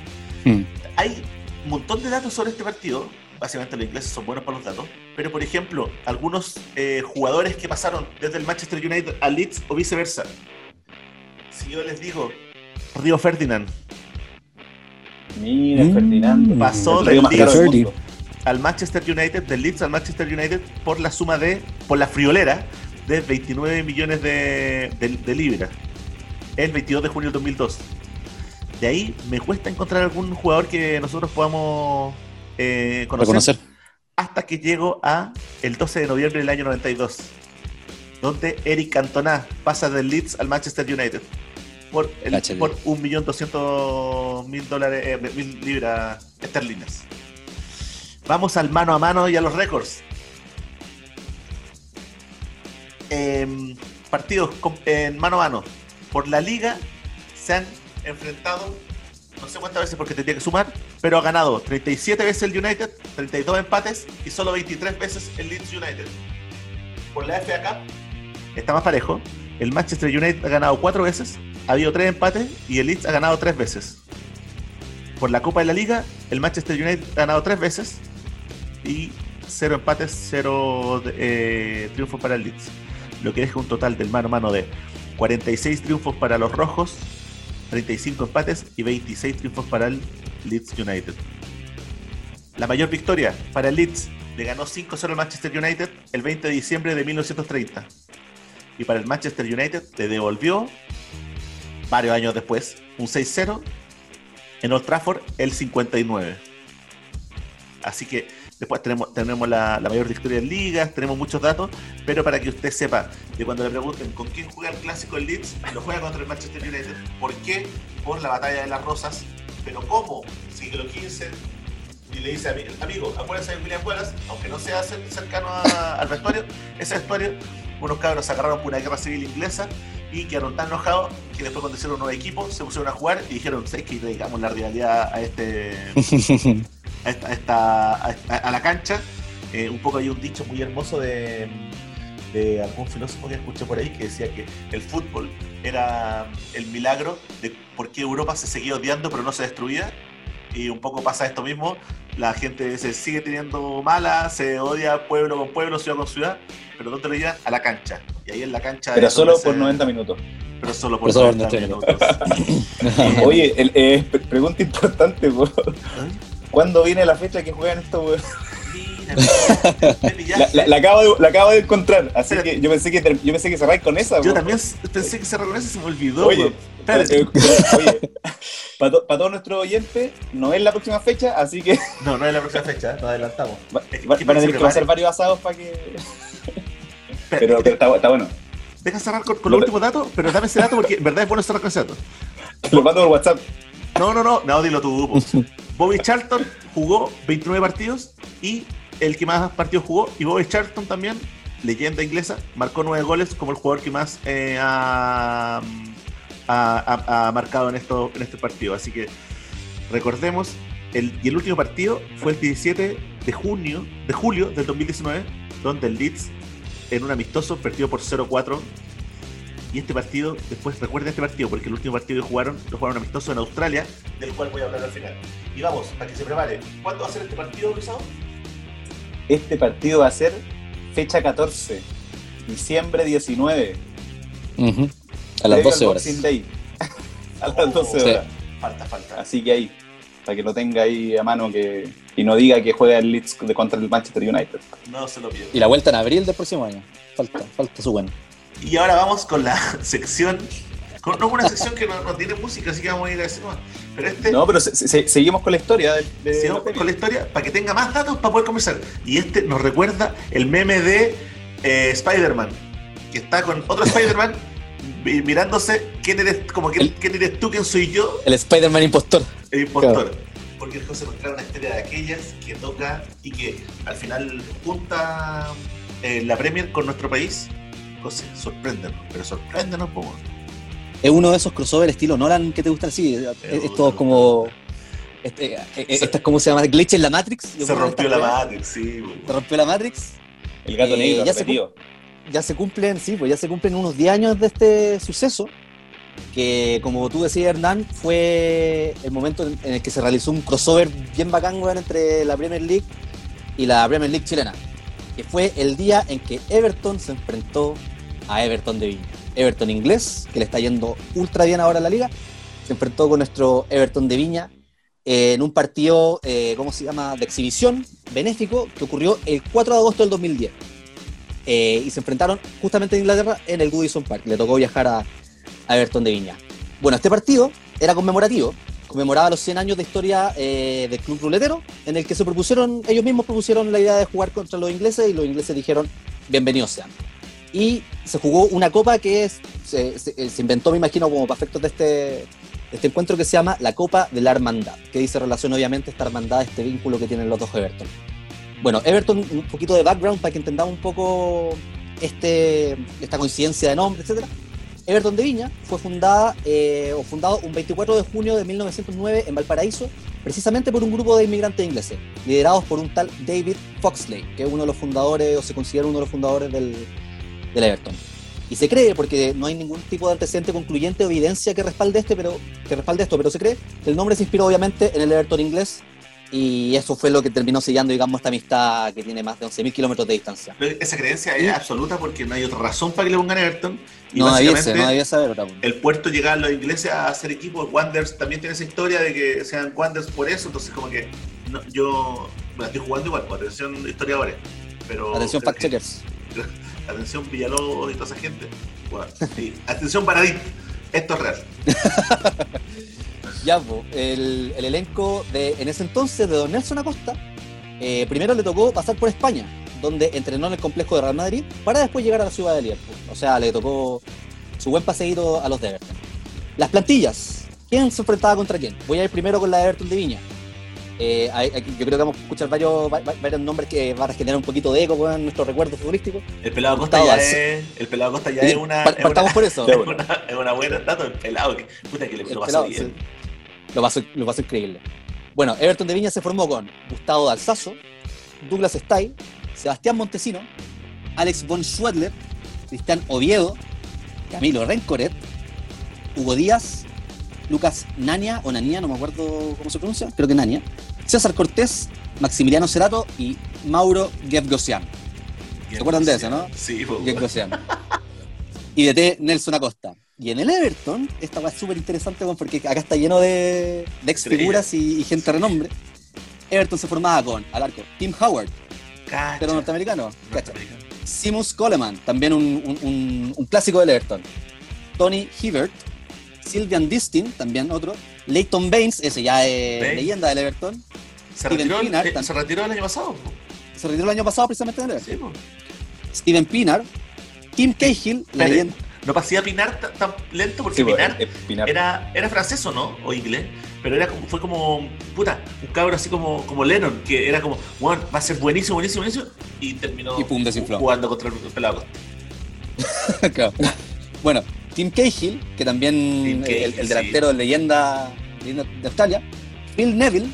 Hmm. Hay un montón de datos sobre este partido. Básicamente los ingleses son buenos para los datos. Pero, por ejemplo, algunos eh, jugadores que pasaron desde el Manchester United al Leeds o viceversa. Si yo les digo Río Ferdinand Mira, Mm. Ferdinando. Pasó El del Leeds. al Manchester United, del Leeds al Manchester United, por la suma de, por la friolera de 29 millones de, de- de libras. El 22 de junio del 2002. De ahí me cuesta encontrar algún jugador que nosotros podamos eh, conocer. Hasta que llego a el 12 de noviembre del año 92, donde Eric Cantona pasa del Leeds al Manchester United por, el, por 1.200.000 dólares, eh, mil libras esterlinas. Vamos al mano a mano y a los récords. Em, partidos con- en mano a mano. Por la liga se han enfrentado, no sé cuántas veces porque tendría que sumar, pero ha ganado 37 veces el United, 32 empates y solo 23 veces el Leeds United. Por la FA Cup está más parejo. El Manchester United ha ganado 4 veces, ha habido 3 empates y el Leeds ha ganado 3 veces. por la Copa de la Liga, el Manchester United ha ganado tres veces y cero empates, cero eh, triunfos para el Leeds. Lo que deja un total del mano a mano de 46 triunfos para los rojos, 35 empates y 26 triunfos para el Leeds United. La mayor victoria para el Leeds le ganó 5-0 al Manchester United el 20 de diciembre de 1930. Y para el Manchester United le devolvió, varios años después, un 6-0 en Old Trafford el 59. Así que después tenemos, tenemos la, la mayor victoria en ligas, tenemos muchos datos, pero para que usted sepa, de cuando le pregunten con quién juega el clásico el Leeds, lo juega contra el Manchester United. ¿Por qué? Por la batalla de las rosas. Pero ¿cómo? Siglo XV, y le dice a mi amigo, acuérdense de William Wallace, aunque no sea cer- cercano al vestuario, ese vestuario, unos cabros se agarraron por una guerra civil inglesa y quedaron tan enojados que después cuando hicieron un nuevo equipo se pusieron a jugar y dijeron, ¿sabes que dedicamos la rivalidad a este [LAUGHS] a, esta, a, esta- a esta- a la cancha? Eh, un poco hay un dicho muy hermoso de, de algún filósofo que escuché por ahí que decía que el fútbol era el milagro de por qué Europa se seguía odiando pero no se destruía y un poco pasa esto mismo. La gente se sigue teniendo mala, se odia pueblo con pueblo, ciudad con ciudad, pero ¿dónde lo llevan? A la cancha. Y ahí en la cancha. Pero solo por se- 90 minutos. Pero solo por Pero solo 90 90 minutos. [LAUGHS] Oye, el- eh, pre- pregunta importante, po. ¿Cuándo viene la fecha que juegan estos weones? La, la- la acabo de, la acabo de encontrar, así Espérate. que yo pensé que yo pensé que cerrar con esa. Yo también pensé que se reconoce y se me olvidó. Oye. Espérate. eh, oye, para todos nuestros oyentes, no es la próxima fecha, así que [LAUGHS] No, no es la próxima fecha, nos adelantamos. va- van a tener que varios asados para que. Pero, pero está, está bueno. Deja cerrar con, con Lo- los últimos datos, pero dame ese dato porque en verdad es bueno cerrar con ese dato. Te lo mando por WhatsApp. No, no, no, no, dilo tú. po. [LAUGHS] Bobby Charlton jugó 29 partidos y el que más partidos jugó, y Bobby Charlton también, leyenda inglesa, marcó 9 goles como el jugador que más eh, ha, ha- ha- ha marcado en, esto, en este partido. Así que recordemos, el, y el último partido fue el 17 de junio, de julio del 2019, donde el Leeds, en un amistoso, perdió por 0-4 y este partido, después recuerden este partido, porque el último partido que jugaron, lo jugaron amistoso en Australia, del cual voy a hablar al final. Y vamos, para que se prepare. ¿Cuándo va a ser este partido, Luisado? Este partido va a ser fecha 14, diciembre 19. Ujú. A las previo 12 al horas. Day. [LAUGHS] a las Oh, 12 sí. horas. Falta, falta. Así que ahí, para que lo tenga ahí a mano que, y no diga que juega el Leeds contra el Manchester United. No se lo pierdan. Y la vuelta en abril del próximo año. Falta, falta su bueno. Y ahora vamos con la [LAUGHS] sección. Con, no una sección que no, no tiene música, así que vamos a ir a decir más. Pero este, No, pero se- se- seguimos con la historia de, de sigamos la con la historia para que tenga más datos para poder conversar. Y este nos recuerda el meme de eh, Spider-Man, que está con otro [LAUGHS] Spider-Man mi- mirándose quién eres, como quién, El- quién eres tú, quién soy yo, El Spider-Man impostor. el impostor. Porque el José nos trae una historia de aquellas que toca y que al final junta eh, la Premier con nuestro país. José, sorpréndenos, pero sorpréndenos, po. Es uno de esos crossover estilo Nolan que te gustan así. Es, es gusta, todo como. Este, eh, eh, esta es como se llama glitch en la Matrix. Yo Se rompió la Matrix, sí, po. Se rompió la Matrix. El gato Eh, negro, ya se repetido. ya se cumplen, sí, pues ya se cumplen unos 10 años de este suceso, que como tú decías, Hernán, fue el momento en en el que se realizó un crossover bien bacán, weón, entre la Premier League y la Premier League chilena, que fue el día en que Everton se enfrentó a Everton de Viña. Everton inglés, que le está yendo ultra bien ahora en la liga, se enfrentó con nuestro Everton de Viña eh, en un partido, eh, ¿cómo se llama?, de exhibición benéfico que ocurrió el 4 de agosto del 2010. Eh, y se enfrentaron justamente en Inglaterra en el Goodison Park. Le tocó viajar a, a Everton de Viña. Bueno, este partido era conmemorativo, conmemoraba los 100 años de historia eh, del club ruletero, en el que se propusieron, ellos mismos propusieron la idea de jugar contra los ingleses y los ingleses dijeron, bienvenidos sean. Y se jugó una copa que es, se, se- inventó, me imagino, como para efectos de este, este encuentro que se llama la Copa de la Hermandad, que dice relación obviamente esta hermandad, este vínculo que tienen los dos Everton. Bueno, Everton, un poquito de background para que entendamos un poco este, esta coincidencia de nombre, etcétera. Everton de Viña fue fundada eh, o fundado un 24 de junio de 1909 en Valparaíso, precisamente por un grupo de inmigrantes ingleses, liderados por un tal David Foxley, que es uno de los fundadores o se considera uno de los fundadores del, del Everton. y se cree, porque no hay ningún tipo de antecedente concluyente o evidencia que respalde, este, pero, que respalde esto, pero se cree que el nombre se inspiró obviamente en el Everton inglés y eso fue lo que terminó sellando, digamos, esta amistad que tiene más de 11.000 kilómetros de distancia. Esa creencia es absoluta porque no hay otra razón para que le pongan Everton. Y no debía no debía saber otra. El puerto llegaban los ingleses a hacer equipo. Wanderers también tiene esa historia de que sean Wanderers por eso. Entonces, como que yo me la estoy jugando igual. Pues, atención, historiadores. Pero atención, fact checkers. [LAUGHS] atención, Villalobos y toda esa gente. atención, Paradit. Esto es real. [LAUGHS] Ya, el, elenco de en ese entonces de Don Nelson Acosta, eh, primero le tocó pasar por España, donde entrenó en el complejo de Real Madrid, para después llegar a la ciudad de Liverpool. O sea, le tocó su buen paseíto a los de Everton. Las plantillas. ¿Quién se enfrentaba contra quién? Voy a ir primero con la de Everton de Viña. Eh, yo creo que vamos a escuchar varios, varios nombres que van a generar un poquito de eco en nuestros recuerdos futbolísticos. El pelado Costa ya es, el pelado Costa ya es una. Partamos por eso. [LAUGHS] Es una, es una buena dato el pelado que puta que le lo pasó bien. Lo pasó, lo increíble. Bueno, Everton de Viña se formó con Gustavo Dalsazo, Douglas Stay, Sebastián Montesino, Alex von Schwedler, Cristian Oviedo, Camilo Rencoret, Hugo Díaz, Lucas Nania o Nania, no me acuerdo cómo se pronuncia, creo que Nania, César Cortés, Maximiliano Cerato y Mauro Gevgosian. ¿Se acuerdan de eso, no? Sí, Gevgosian. Y de T, Nelson Acosta. Y en el Everton, esta va súper interesante porque acá está lleno de, ex figuras y, gente de renombre. Everton se formaba con, al arco, Tim Howard, pero norteamericano. Simus Coleman, también un, clásico del Everton. Tony Hibbert, Sylvian Distin, también otro. Leighton Baines, ese ya es leyenda del Everton. Se retiró, el, se retiró, el, año pasado. Se retiró el año pasado precisamente del Everton. Steven Pinar, Tim Cahill, la leyenda. No pasía Pinar tan, lento porque pues, Pinar, Era, era francés o no, o inglés, pero era como, fue como, puta, un cabro así como, como Lennon, que era como, bueno, va a ser buenísimo, buenísimo, buenísimo, y terminó jugando contra el pelado. [LAUGHS] Bueno, Tim Cahill, que también el, delantero de leyenda, de Australia, Phil Neville,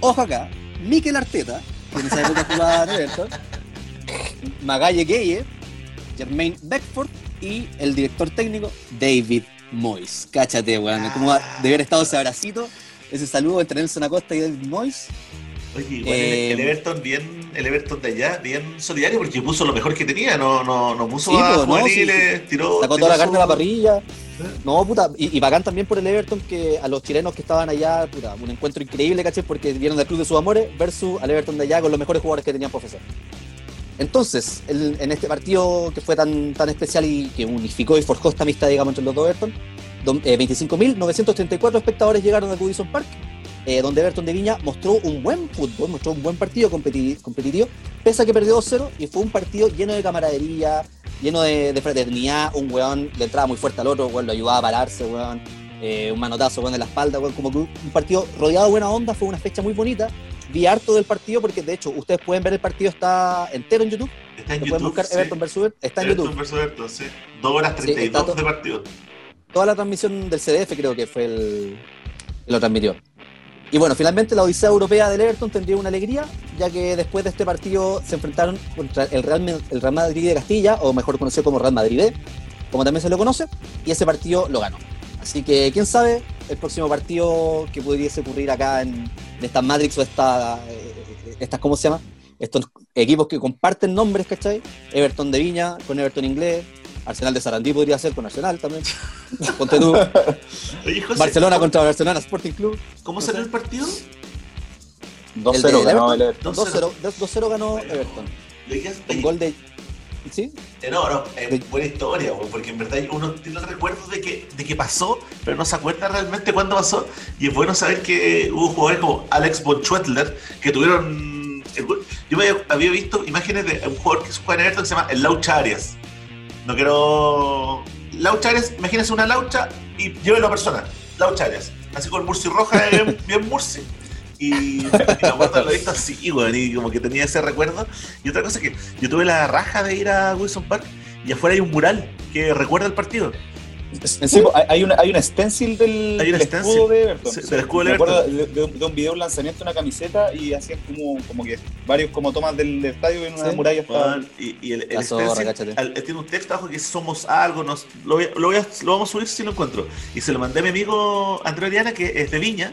ojo acá, Mikel Arteta, que en esa época jugaba en Everton, [LAUGHS] Magalle Gueye, Jermaine Beckford y el director técnico David Moyes. Cáchate, weón. Como de haber estado ese abracito, ese saludo entre Nelson Acosta y David Moyes. Oye, igual el, eh, Everton bien, el Everton de allá, bien solidario porque puso lo mejor que tenía, no, no, no puso a no, tiró. Sacó toda la carne de la parrilla. ¿Eh? No, puta, y, y, bacán también por el Everton que a los chilenos que estaban allá, puta, un encuentro increíble, caché, porque vieron del club de sus amores versus al Everton de allá con los mejores jugadores que tenían profesor. Entonces, en este partido que fue tan, tan especial y que unificó y forjó esta amistad, digamos, entre los dos Everton, 25.934 eh, espectadores llegaron a Goodison Park, eh, donde Everton de Viña mostró un buen fútbol, mostró un buen partido competitivo, pese a que perdió 2-0 y fue un partido lleno de camaradería, lleno de, fraternidad, un weón le entraba muy fuerte al otro, weón, lo ayudaba a pararse, weón, eh, un manotazo weón, en la espalda, weón, como un partido rodeado de buena onda, fue una fecha muy bonita vi harto del partido porque de hecho ustedes pueden ver el partido está entero en YouTube. Está en YouTube. Pueden buscar Everton versus Está en YouTube. Versus Everton, sí. 2 horas 32 de partido. Toda la transmisión del CDF creo que fue el que lo transmitió. Y bueno, finalmente la Odisea Europea del Everton tendría una alegría, ya que después de este partido se enfrentaron contra el Real, Real Madrid de Castilla, o mejor conocido como Real Madrid B, como también se lo conoce, y ese partido lo ganó. Así que, quién sabe, el próximo partido que pudiese ocurrir acá en, estas Matrix o esta, eh, estas, ¿cómo se llama? Estos equipos que comparten nombres, ¿cachai? Everton de Viña con Everton inglés, Arsenal de Sarandí podría ser con Arsenal también. [LAUGHS] Ponte tú. Barcelona contra Barcelona Sporting Club. ¿Cómo salió el partido? 2-0 ganó el Everton. 2-0 ganó Everton. Un gol de ¿Sí? Eh, no, no, es buena historia, porque en verdad uno tiene recuerdos de que, de que pasó, pero no se acuerda realmente cuándo pasó. Y es bueno saber que hubo jugadores como Alex von que tuvieron. Yo me había visto imágenes de un jugador que juega en Everton que se llama el Laucha Arias. No quiero. Laucha Arias, imagínense una laucha y llévelo a persona. Laucha Arias. Así con Murci Roja, bien, [LAUGHS] bien Murci. Y, me acuerdo lo visto así, y como que tenía ese recuerdo. Y otra cosa que yo tuve la raja de ir a Wilson Park y afuera hay un mural que recuerda el partido. Sí, hay- una, hay una stencil del, Hay una del stencil, escudo de Everton. sí, del escudo de Me acuerdo Everton. de, de- de un video, un lanzamiento de una camiseta y hacían como, como que varios como tomas del, del estadio en una Sí. muralla. y, y el, stencil, al- tiene un texto abajo que somos algo, nos, lo, voy lo, voy a- lo vamos a subir si lo encuentro. Y se lo mandé a mi amigo Andrés Ariana, que es de Viña.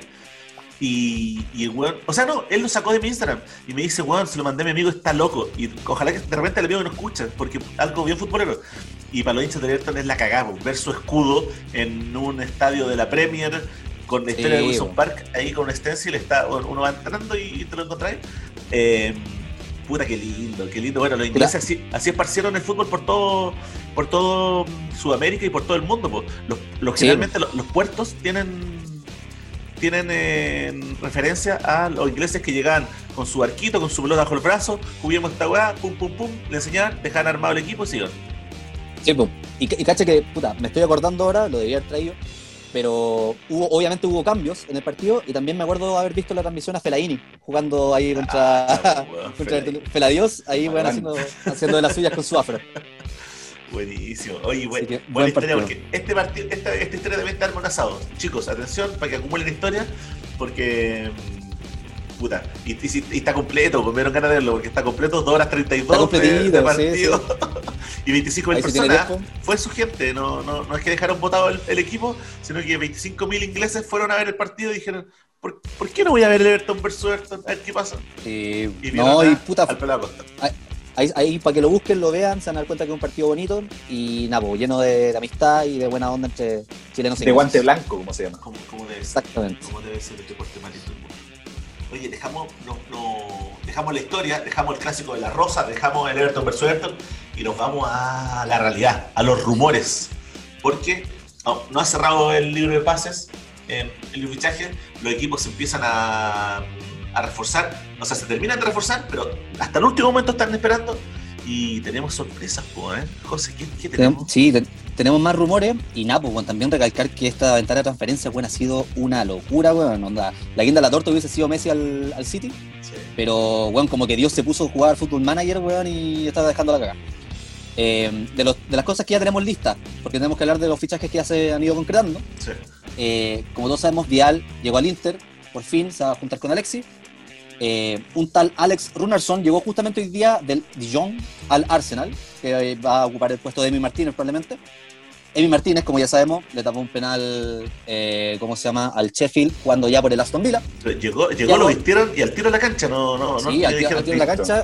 Y, y el weón, o sea, no, él lo sacó de mi Instagram y me dice, weón, se lo mandé a mi amigo, está loco. Y ojalá que de repente el amigo no escucha, porque algo bien futbolero. Y para los hinchas de Everton es la cagada, po, ver su escudo en un estadio de la Premier con la historia Sí, de Wilson po. Park, ahí con un stencil, está, uno va entrando y te lo encontráis. Eh, puta, qué lindo, qué lindo. Bueno, los ingleses así, así esparcieron el fútbol por todo por todo Sudamérica y por todo el mundo. po. Los, los- Sí. generalmente los, los puertos tienen tienen eh, referencia a los ingleses que llegaban con su arquito, con su pelota bajo el brazo, juguemos esta weá, pum, pum, pum, le enseñaban, dejaban armado el equipo y iban. Sí, po. Y, y cacha que, puta, me estoy acordando ahora, lo debía haber traído, pero hubo, obviamente hubo cambios en el partido y también me acuerdo haber visto la transmisión a Felaini jugando ahí contra, Ah, [LAUGHS] weón, contra. Feladios, ahí bueno, haciendo, haciendo de las suyas con su afro. [LAUGHS] Buenísimo. Oye, buen- buena buen historia, partido. porque este partido, esta, esta historia también está un asado. Chicos, atención para que acumulen historia, porque. mm, Puta, y, y si- y está completo, pues me dieron ganas de verlo, porque está completo, 2 horas 32 Está de, de partido. [LAUGHS] y 25 mil personas. Fue su gente, no, no, no es que dejaron votado el, el equipo, sino que 25 mil ingleses fueron a ver el partido y dijeron: ¿Por, por qué no voy a ver el Everton versus Everton? A ver qué pasa. Y, Y no, y puta, al pelado Costa. Ahí, ahí para que lo busquen, lo vean, se van a dar cuenta que es un partido bonito y nada, po, lleno de, de amistad y de buena onda entre chilenos y de guante blanco, como se llama. ¿Cómo, cómo debe ser? Exactamente. cómo debe ser el deporte mundo. Oye, dejamos, no, no- dejamos la historia, dejamos el clásico de la Rosa, dejamos el Everton versus Everton y nos vamos a la realidad, a los rumores. Porque no, no ha cerrado el libro de pases, eh, el fichaje, los equipos se empiezan a, a reforzar, o sea, se terminan de reforzar, pero hasta el último momento están esperando y tenemos sorpresas, po, ¿eh? José, ¿qué, qué Tenem- tenemos? Sí, te- tenemos más rumores y nada, pues bueno, también recalcar que esta ventana de transferencia bueno, ha sido una locura, weón. onda, la guinda de la torta hubiese sido Messi al, al City, Sí. pero weón, como que Dios se puso a jugar Football Manager, weón, y está dejando la cagada. Eh, de, los- de las cosas que ya tenemos listas, porque tenemos que hablar de los fichajes que ya se han ido concretando. Sí. Eh, como todos sabemos, Vial llegó al Inter, por fin se va a juntar con Alexis. Eh, un tal Alex Runarsson llegó justamente hoy día del Dijon al Arsenal, que eh, va a ocupar el puesto de Emi Martínez probablemente. Emi Martínez, como ya sabemos, le tapó un penal, eh, ¿cómo se llama?, al Sheffield jugando ya por el Aston Villa. Llegó, llegó lo lo- vistieron y al tiro a la cancha, no, no, sí, no al, tiro- en la cancha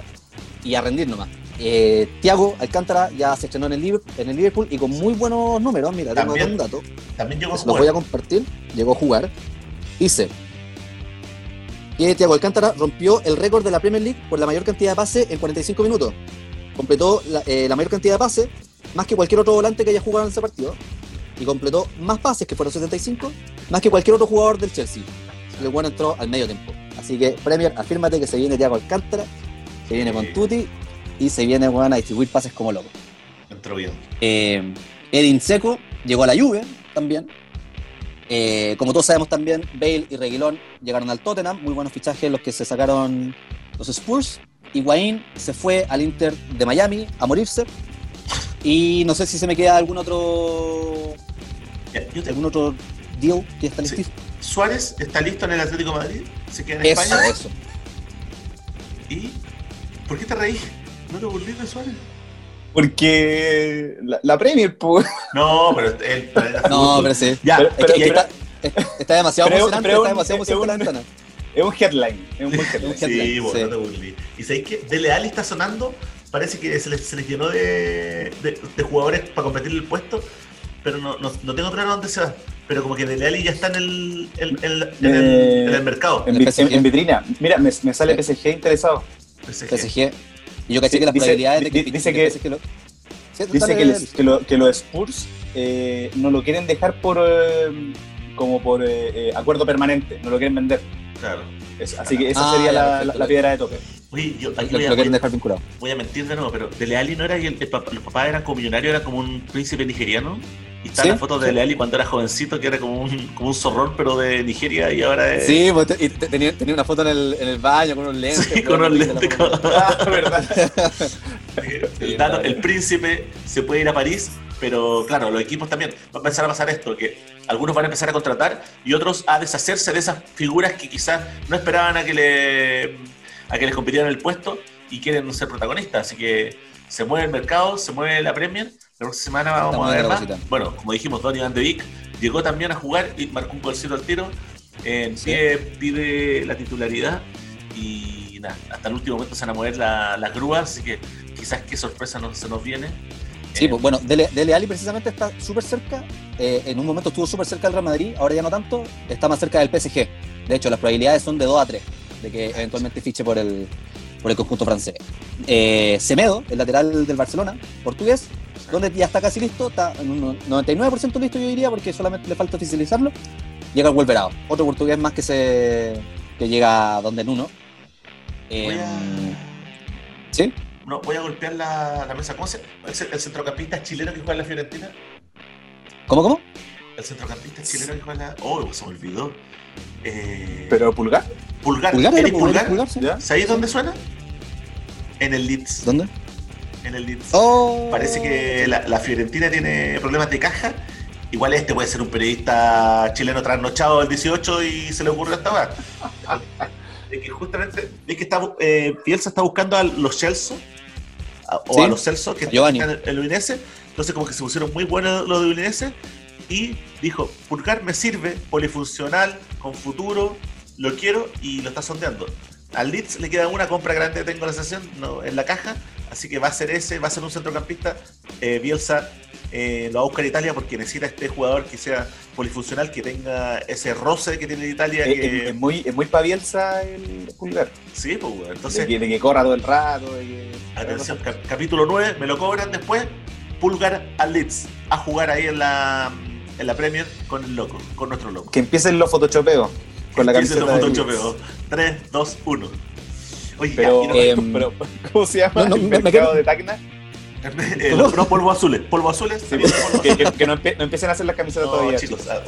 y a rendir nomás. Eh, Thiago Alcántara ya se estrenó en el, Liver- en el Liverpool y con muy buenos números. Mira, tengo También. un dato. También llegó a los voy a jugar. compartir. Llegó a jugar. Dice que Thiago Alcántara rompió el récord de la Premier League por la mayor cantidad de pases en 45 minutos. Completó la, eh, la mayor cantidad de pases, más que cualquier otro volante que haya jugado en ese partido. Y completó más pases, que fueron 75, más que cualquier otro jugador del Chelsea. El bueno entró al medio tiempo. Así que, Premier, afírmate que se viene Thiago Alcántara, se viene con. Tuti y se viene bueno, a distribuir pases como loco. Entró bien. Eh, Edin Seco llegó a la Juve también. Eh, como todos sabemos también, Bale y Reguilón llegaron al Tottenham, muy buenos fichajes los que se sacaron los Spurs. Higuaín se fue al Inter de Miami a morirse. Y no sé si se me queda algún otro yo algún otro deal que está Sí. listo. Suárez está listo en el Atlético de Madrid, se queda en Eso, España. eso. ¿Y por qué te reís? ¿No te volvís de Suárez? Porque la, la Premier, pues. No, pero el planeta No, pero sí. Ya, Pero- Es es que está, es- está demasiado Pero- emocionante, pero está un- demasiado emocionante la ventana. Es un headline. Es un buen headline. Sí. Sí, headline, bueno, sí. no te burles. Y sabéis que Dele Alli está sonando, parece que se les, se les llenó de, de- de jugadores para competir el puesto, pero no, no, no tengo claro dónde se va. Pero como que Dele Alli ya está en el, en, en- en el, Eh, en el mercado. En, El en- en vitrina. Mira, me, me sale PSG interesado. PSG. PSG. Y yo caché Sí, que las dice- probabilidades de que di- dice que- PSG lo- Sí, Dice dale, que, les- que, lo- que los Spurs eh, no lo quieren dejar por eh, como por eh, acuerdo permanente, no lo quieren vender. Claro. Es- así que esa Ah, sería ya, la, perfecto. la- la piedra de toque. Oye, yo Lo, aquí lo voy a, quieren dejar vinculado. voy a mentir de nuevo, pero Dele Alli no era y el, el papá- los papás eran como millonarios, era como un príncipe nigeriano. Y está Sí, la foto de Alli cuando era jovencito, que era como un, como un zorrón, pero de Nigeria, y ahora es. Sí, pues, te- y te- tenía, tenía una foto en el, en el baño con unos lentes. Sí, con weón, unos lentes. foto. Ah, verdad. [LAUGHS] El, dato, el príncipe se puede ir a París, Pero claro, los equipos también va a empezar a pasar esto, que algunos van a empezar a contratar y otros a deshacerse de esas figuras que quizás no esperaban a que le a que les compitieran el puesto y quieren ser protagonistas. Así que se mueve el mercado, se mueve la Premier. La próxima semana vamos a ver más. Bueno, como dijimos, Donny Van de Beek llegó también a jugar y marcó un golcito al tiro. En pie pide la titularidad y nada, hasta el último momento se van a mover las grúas, así que quizás qué sorpresa no, se nos viene. Sí, pues bueno, Dele, Dele Ali precisamente está súper cerca. Eh, en un momento estuvo súper cerca del Real Madrid, ahora ya no tanto. Está más cerca del PSG. De hecho, las probabilidades son de 2 a 3 de que eventualmente fiche por el, por el conjunto francés. Eh, Semedo, el lateral del Barcelona, portugués, donde ya está casi listo, está en un 99% listo yo diría, porque solamente le falta oficializarlo. Llega el Wolverado, otro portugués más que se que llega donde en uno. Em, ¿Sí? No, voy a golpear la, la mesa. ¿Cómo se el, el centrocampista chileno que juega en la Fiorentina? ¿Cómo, cómo? El centrocampista chileno que juega. Oh, se me olvidó. Eh... ¿Pero Pulgar? Pulgar. ¿Pulgar? ¿Eres Pulgar? Pulgar ¿Sabéis dónde suena? En el Leeds. ¿Dónde? En el Leeds. Oh. Parece que la, la, Fiorentina tiene problemas de caja. Igual este puede ser un periodista chileno trasnochado del 18 y se le ocurrió esta vez. [LAUGHS] de que justamente es que está, eh, Bielsa está buscando a los Chelsea o a los Celso que están en el Udinese. Entonces como que se pusieron muy buenos los de Udinese y dijo, Pulgar me sirve, polifuncional, con futuro, lo quiero y lo está sondeando. Al Leeds le queda una compra grande, tengo la sensación, no, en la caja, así que va a ser ese, va a ser un centrocampista. Eh, Bielsa eh, lo va a buscar Italia porque necesita este jugador que sea polifuncional, que tenga ese roce que tiene Italia. Es, muy, es muy para Bielsa el pulgar. Sí, pues, entonces. De que, corra todo el rato. atención, capítulo 9, me lo cobran después. Pulgar al Leeds a jugar ahí en la, en la Premier con el loco, con nuestro loco. Que empiecen los photoshopeos con la camiseta. los photoshopeos. 3, 2, 1. Oye, pero, em, pero, ¿cómo se llama no, el mercado de Tacna? [LAUGHS] eh, los, no, polvo azules, polvo azules. Sí, polvo que, que, que no, empe no, empiecen a hacer las camisetas no, todavía. Chicos, ah,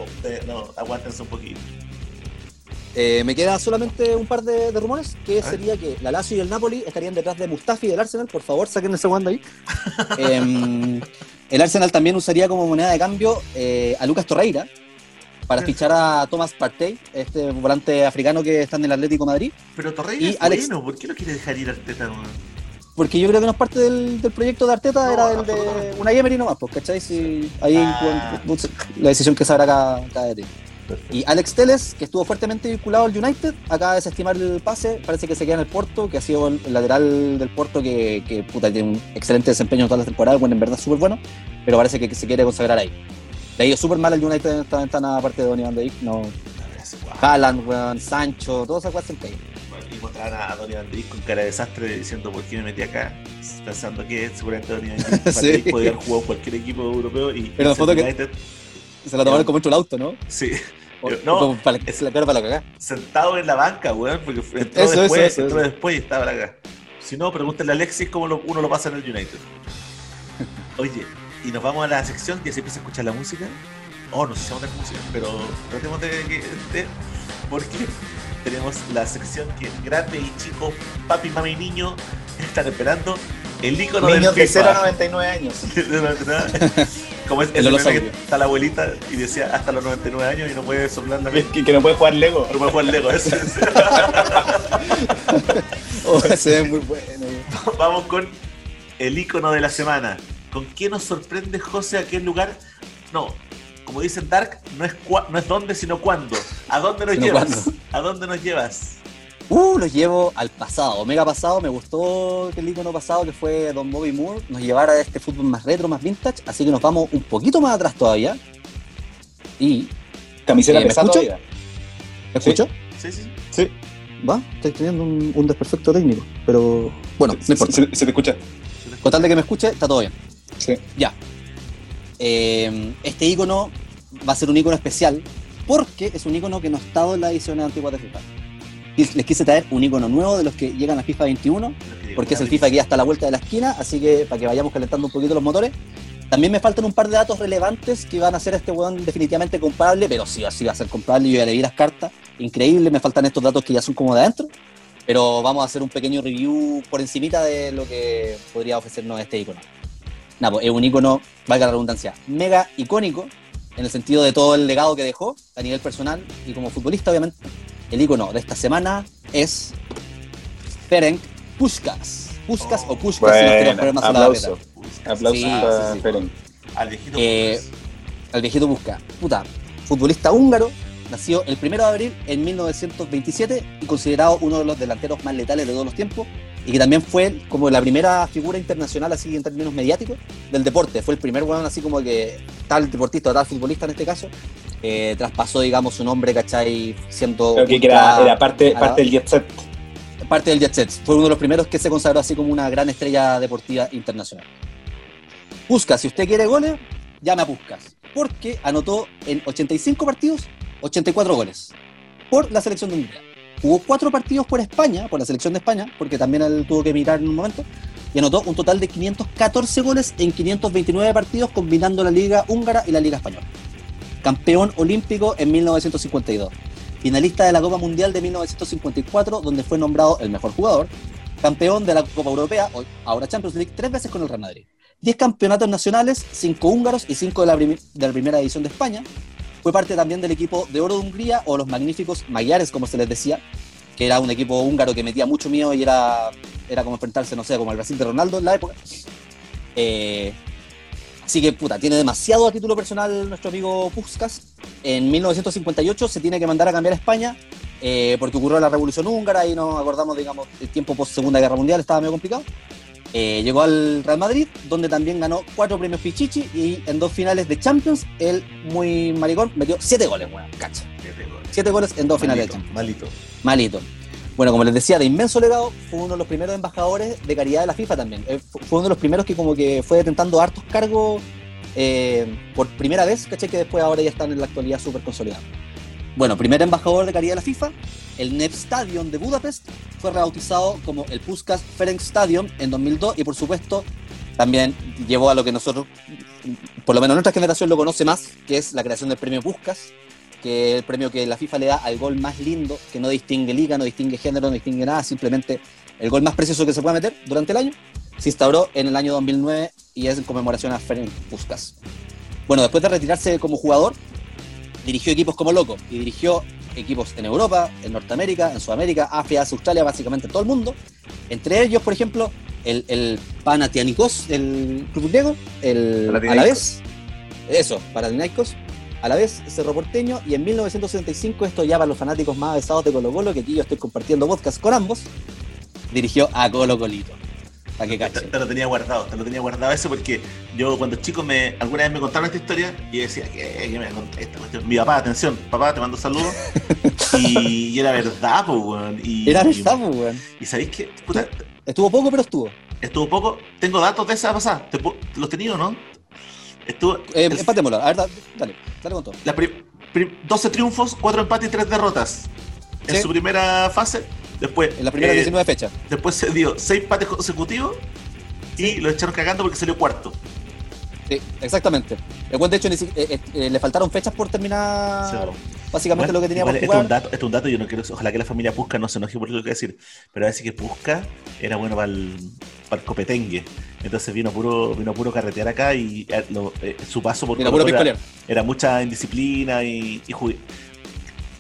no, aguántense un poquito. Eh, me queda solamente un par de, de rumores, que sería que la Lazio y el Napoli estarían detrás de Mustafi y del Arsenal. Por favor, saquen ese guando ahí. [LAUGHS] eh, el Arsenal también usaría como moneda de cambio eh, a Lucas Torreira para fichar a Thomas Partey, este volante africano que está en el Atlético Madrid. Pero Torreira y es Alex... bueno, ¿por qué lo quiere dejar ir Arteta? Porque yo creo que no es parte del, del proyecto de Arteta, no, era el de una Emery nomás, pues, ¿cachai? Si ahí ah. la decisión que sabrá cada, cada de ti. Y Alex Teles, que estuvo fuertemente vinculado al United, acaba de desestimar el pase, parece que se queda en el Porto, que ha sido el lateral del Porto que, que puta, tiene un excelente desempeño en toda la temporada, bueno, en verdad súper bueno, pero parece que, se quiere consagrar ahí. Le ha ido súper mal al United en esta ventana, aparte de Donny Van Beek, no. Haaland, Sancho, todas esas cosas calle. y mostraron a Donny Van Beek con cara de desastre diciendo por qué me metí acá, pensando que seguramente Donny Van [LAUGHS] sí. podía haber jugado cualquier equipo europeo y pero la foto United, que se la tomaron como hecho el auto, ¿no? Sí. no, para, es la cara para la cagada. Sentado en la banca, weón, porque entró eso, después, eso, eso, entró después y estaba acá. Si no, pregúntale a Alexis cómo lo, uno lo pasa en el United. [LAUGHS] Oye, y nos vamos a la sección que se empieza a escuchar la música. Oh, no sé si vamos a tener música, pero tratemos de, de, de porque tenemos la sección que grande y chico, papi, mami y niño están esperando el icono Niños del FIFA. de 0 a 99 años. [LAUGHS] Como es [LAUGHS] el que está la abuelita y decía hasta los 99 años y no puede soplar la [LAUGHS] que, que no puede jugar Lego. No puede jugar Lego, eso es. oh, ese es muy bueno. Vamos con el icono de la semana. ¿Con qué nos sorprende José a qué lugar? No, como dicen Dark, no es, no es dónde, sino cuándo. ¿A dónde nos llevas? ¿Cuándo? ¿A dónde nos llevas? Uh, los llevo al pasado, mega pasado. Me gustó que el icono pasado, que fue Don Bobby Moore, nos llevara a este fútbol más retro, más vintage. Así que nos vamos un poquito más atrás todavía. Y. Camiseta eh, ¿me escucho? ¿Me escucho? Sí, sí. Sí. Va, estoy teniendo un, un desperfecto técnico, pero bueno, no importa. Se, se, se, te escucha. Con tal de que me escuche, está todo bien. Sí. Ya. Eh, este icono va a ser un icono especial porque es un icono que no ha estado en la edición antigua de FIFA les quise traer un icono nuevo de los que llegan a FIFA 21, porque es el FIFA que ya está a la vuelta de la esquina, así que para que vayamos calentando un poquito los motores. También me faltan un par de datos relevantes que van a hacer a este weón definitivamente comprable, pero sí, así va a ser comprable. Yo ya leí las cartas, increíble, me faltan estos datos que ya son como de adentro, pero vamos a hacer un pequeño review por encimita de lo que podría ofrecernos este icono. nada, pues, es un ícono, valga la redundancia, mega icónico en el sentido de todo el legado que dejó a nivel personal y como futbolista, obviamente. El ícono de esta semana es Ferenc Puskas. Puskas Oh, o Puskas si nos queremos Bueno, poner más a la aplauso. barreta. Aplausos Sí, para sí, sí. Ferenc. Al viejito. Eh, al viejito Busca. Puta, futbolista húngaro, nació el 1 de abril en 1927 y considerado uno de los delanteros más letales de todos los tiempos y que también fue como la primera figura internacional así en términos mediáticos del deporte. Fue el primer weón así como que tal deportista, tal futbolista en este caso, eh, traspasó digamos su nombre, ¿cachai? Siendo Creo que era, era parte, la- parte del jet set. parte del Jet Set. Fue uno de los primeros que se consagró así como una gran estrella deportiva internacional. Puskas, si usted quiere goles, llame a Puskas. Porque anotó en 85 partidos 84 goles por la selección de Hungría. Jugó cuatro partidos por España, por la selección de España, porque también él tuvo que mirar en un momento, y anotó un total de 514 goles en 529 partidos combinando la Liga Húngara y la Liga Española. Campeón olímpico en 1952 finalista de la Copa Mundial de 1954, donde fue nombrado el mejor jugador, campeón de la Copa Europea, ahora Champions League, tres veces con el Real Madrid. Diez campeonatos nacionales, cinco húngaros y cinco de la, primi- de la primera división de España. Fue parte también del equipo de oro de Hungría, o los magníficos Magyares, como se les decía, que era un equipo húngaro que metía mucho miedo y era, era como enfrentarse, no sé, como al Brasil de Ronaldo en la época. Eh, así que, puta, tiene demasiado a título personal nuestro amigo Puskas. En 1958 se tiene que mandar a cambiar a España eh, porque ocurrió la Revolución Húngara y nos acordamos, digamos, el tiempo post Segunda Guerra Mundial estaba medio complicado. Eh, llegó al Real Madrid, donde también ganó cuatro premios Pichichi y en dos finales de Champions, él, muy maricón, metió siete goles, weón, cacha. Siete goles. Siete goles en dos finales de Champions. malito. Malito. Bueno, como les decía, de inmenso legado, fue uno de los primeros embajadores de caridad de la FIFA también. Eh, fu- Fue uno de los primeros que como que fue detentando hartos cargos eh, por primera vez, caché que después ahora ya están en la actualidad súper consolidados. Bueno, primer embajador de caridad de la FIFA, el NEP Stadium de Budapest fue rebautizado como el Puskas Ferenc Stadium en 2002 y por supuesto también llevó a lo que nosotros, por lo menos nuestra generación lo conoce más, que es la creación del premio Puskas, que es el premio que la FIFA le da al gol más lindo, que no distingue liga, no distingue género, no distingue nada, simplemente el gol más precioso que se puede meter durante el año. Se instauró en el año 2009 y es en conmemoración a Ferenc Puskas. Bueno, después de retirarse como jugador, dirigió equipos como loco y dirigió equipos en Europa, en Norteamérica, en Sudamérica, África, Australia, básicamente en todo el mundo. Entre ellos, por ejemplo, el, el Panathinaikos, el club griego, el. Alavés, eso, Panathinaikos, Alavés, Cerro Porteño, y en 1975, esto ya para los fanáticos más avesados de Colo Colo, que aquí yo estoy compartiendo podcast con ambos, dirigió a Colo Colito. Para que Te, cachen. te lo tenía guardado, te lo tenía guardado eso porque yo cuando chico me alguna vez me contaron esta historia y yo decía que me contaste esta cuestión? Mi papá, atención, papá, te mando saludos. [LAUGHS] y, y era verdad, pues, weón. Y, Era verdad, pues, weón. y sabéis que, puta, Estuvo poco, pero estuvo. estuvo poco. Tengo datos de esa pasada. ¿Te ¿Los tenías o no? Estuvo. Eh, el- empatémoslo. A ver, da- dale, dale con todo. la pri- pri- 12 triunfos, 4 empates y 3 derrotas. En Sí. su primera fase. Después, En la primera eh, 19 fechas. después se dio 6 empates consecutivos y lo echaron cagando porque salió cuarto. Sí, exactamente. El de hecho eh, eh, eh, le faltaron fechas por terminar Sí, básicamente Bueno, lo que tenía igual por esto es un jugar. dato, esto es un dato, yo no quiero, ojalá que la familia Pusca no se enoje por lo que voy a decir, pero a veces que Pusca era bueno para el, para el copetengue. Entonces vino puro, vino puro carretear acá y eh, lo- eh, su paso por era, era mucha indisciplina y, y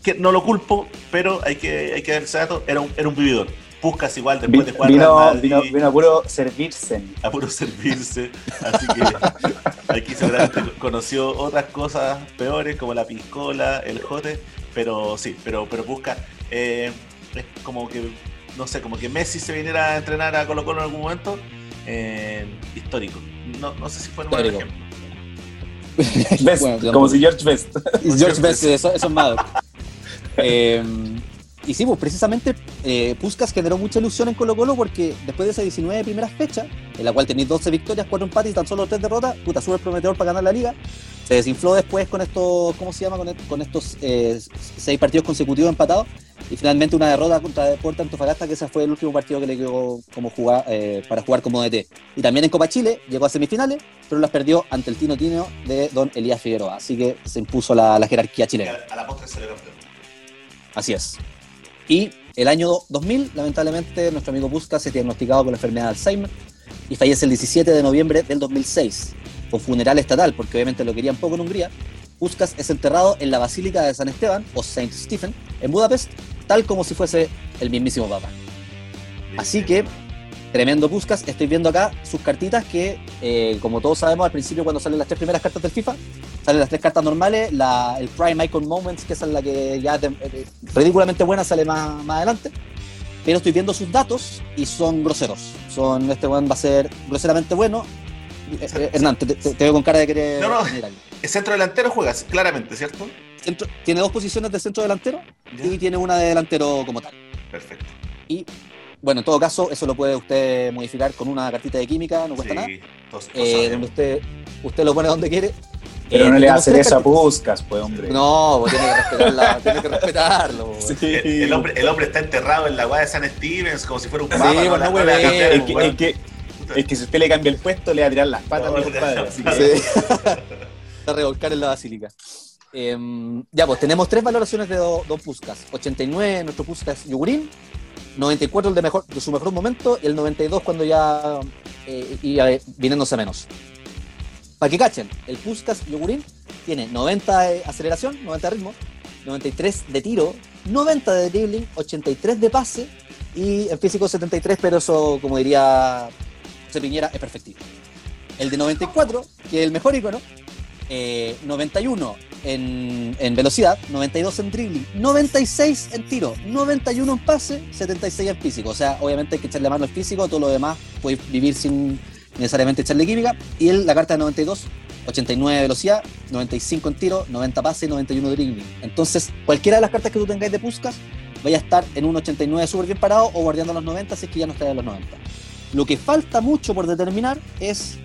que no lo culpo, pero hay que, hay que dar ese dato, era un, era un vividor. Puscas igual después de jugar Vino, Madrid, vino, vino a puro servirse. a puro servirse. Así que [LAUGHS] aquí seguramente conoció otras cosas peores como la piscola, el jote, pero sí, pero, pero busca. eh, es como que, no sé, como que Messi se viniera a entrenar a Colo Colo en algún momento. eh, histórico. No, no sé si fue un buen Histórico. ejemplo. [LAUGHS] Best, Bueno, como si George Best. George Best, eso, eso es malo. Eh, y sí, pues precisamente eh, generó mucha ilusión en Colo Colo porque después de esas 19 primeras fechas, en la cual tenéis 12 victorias, 4 empates y tan solo 3 derrotas, puta, súper prometedor para ganar la liga. Se desinfló después con estos, ¿cómo se llama? Con, con estos 6 partidos consecutivos empatados. Y finalmente una derrota contra Deportes Antofagasta, que ese fue el último partido que le quedó como jugar, eh, para jugar como DT. Y también en Copa Chile llegó a semifinales, pero las perdió ante el Tino Tino de Don Elías Figueroa. Así que se impuso la, la jerarquía chilena. a, a la postre salió. Así es. Y el año 2000, lamentablemente, nuestro amigo Puskas se diagnosticado con la enfermedad de Alzheimer. y fallece el 17 de noviembre del 2006, con funeral estatal, porque obviamente lo querían poco en Hungría. Puskas es enterrado en la Basílica de San Esteban, o Saint Stephen, en Budapest, tal como si fuese el mismísimo Papa. Así que, tremendo Puskas. Estoy viendo acá sus cartitas que, eh, como todos sabemos, al principio cuando salen las tres primeras cartas del FIFA, salen las tres cartas normales, la, el Prime Icon Moments, que es la que ya te- eh, ridículamente buena, sale más, más adelante. Pero estoy viendo sus datos y son groseros. Son, este one va a ser groseramente bueno. Eh, eh, [LAUGHS] Hernán, te, te- te veo con cara de querer No, no. El centro delantero juegas, claramente, ¿cierto? Centro- tiene dos posiciones de centro delantero y tiene una de delantero como tal. Perfecto. Y bueno, en todo caso, eso lo puede usted modificar con una cartita de química, no cuesta nada. Sí, todos- todos Eh, donde usted, usted lo pone donde quiere. Pero Eh, no le va a tenemos hacer tres eso a cartitas. Puskas, pues, hombre. No, pues tiene que respetarla, [LAUGHS] tiene que respetarlo. pues. Sí. El, el hombre, el hombre está enterrado en la guada de San Stevens como si fuera un Sí, papa. pues, la- no a cambiar, Es que, es, que, es que si usted le cambia el puesto, le va a tirar las patas No, a mi compadre. así que- Sí. a [LAUGHS] [LAUGHS] revolcar en la basílica. Em, ya, pues tenemos tres valoraciones de Do- Don Puskas. 89, nuestro Puskas Yugurín. 94, el de, mejor, de su mejor momento. Y el 92, cuando ya eh, iba viniéndose menos. Para que cachen, el Puskas Yugurín tiene 90 de aceleración, 90 de ritmo, 93 de tiro, 90 de dribbling, 83 de pase y en físico 73, pero eso, como diría José Piñera, es perfectivo. El de 94, que es el mejor icono, eh, 91 en, en velocidad, 92 en dribbling, 96 en tiro, 91 en pase, 76 en físico. O sea, obviamente hay que echarle mano al físico, todo lo demás puede vivir sin necesariamente echarle química. Y él, la carta de 92, 89 de velocidad, 95 en tiro, 90 pase y 91 de dribbling. Entonces, cualquiera de las cartas que tú tengáis de Puskas vaya a estar en un 89 súper bien parado o guardiando los 90 si es que ya no está en los 90. Lo que falta mucho por determinar es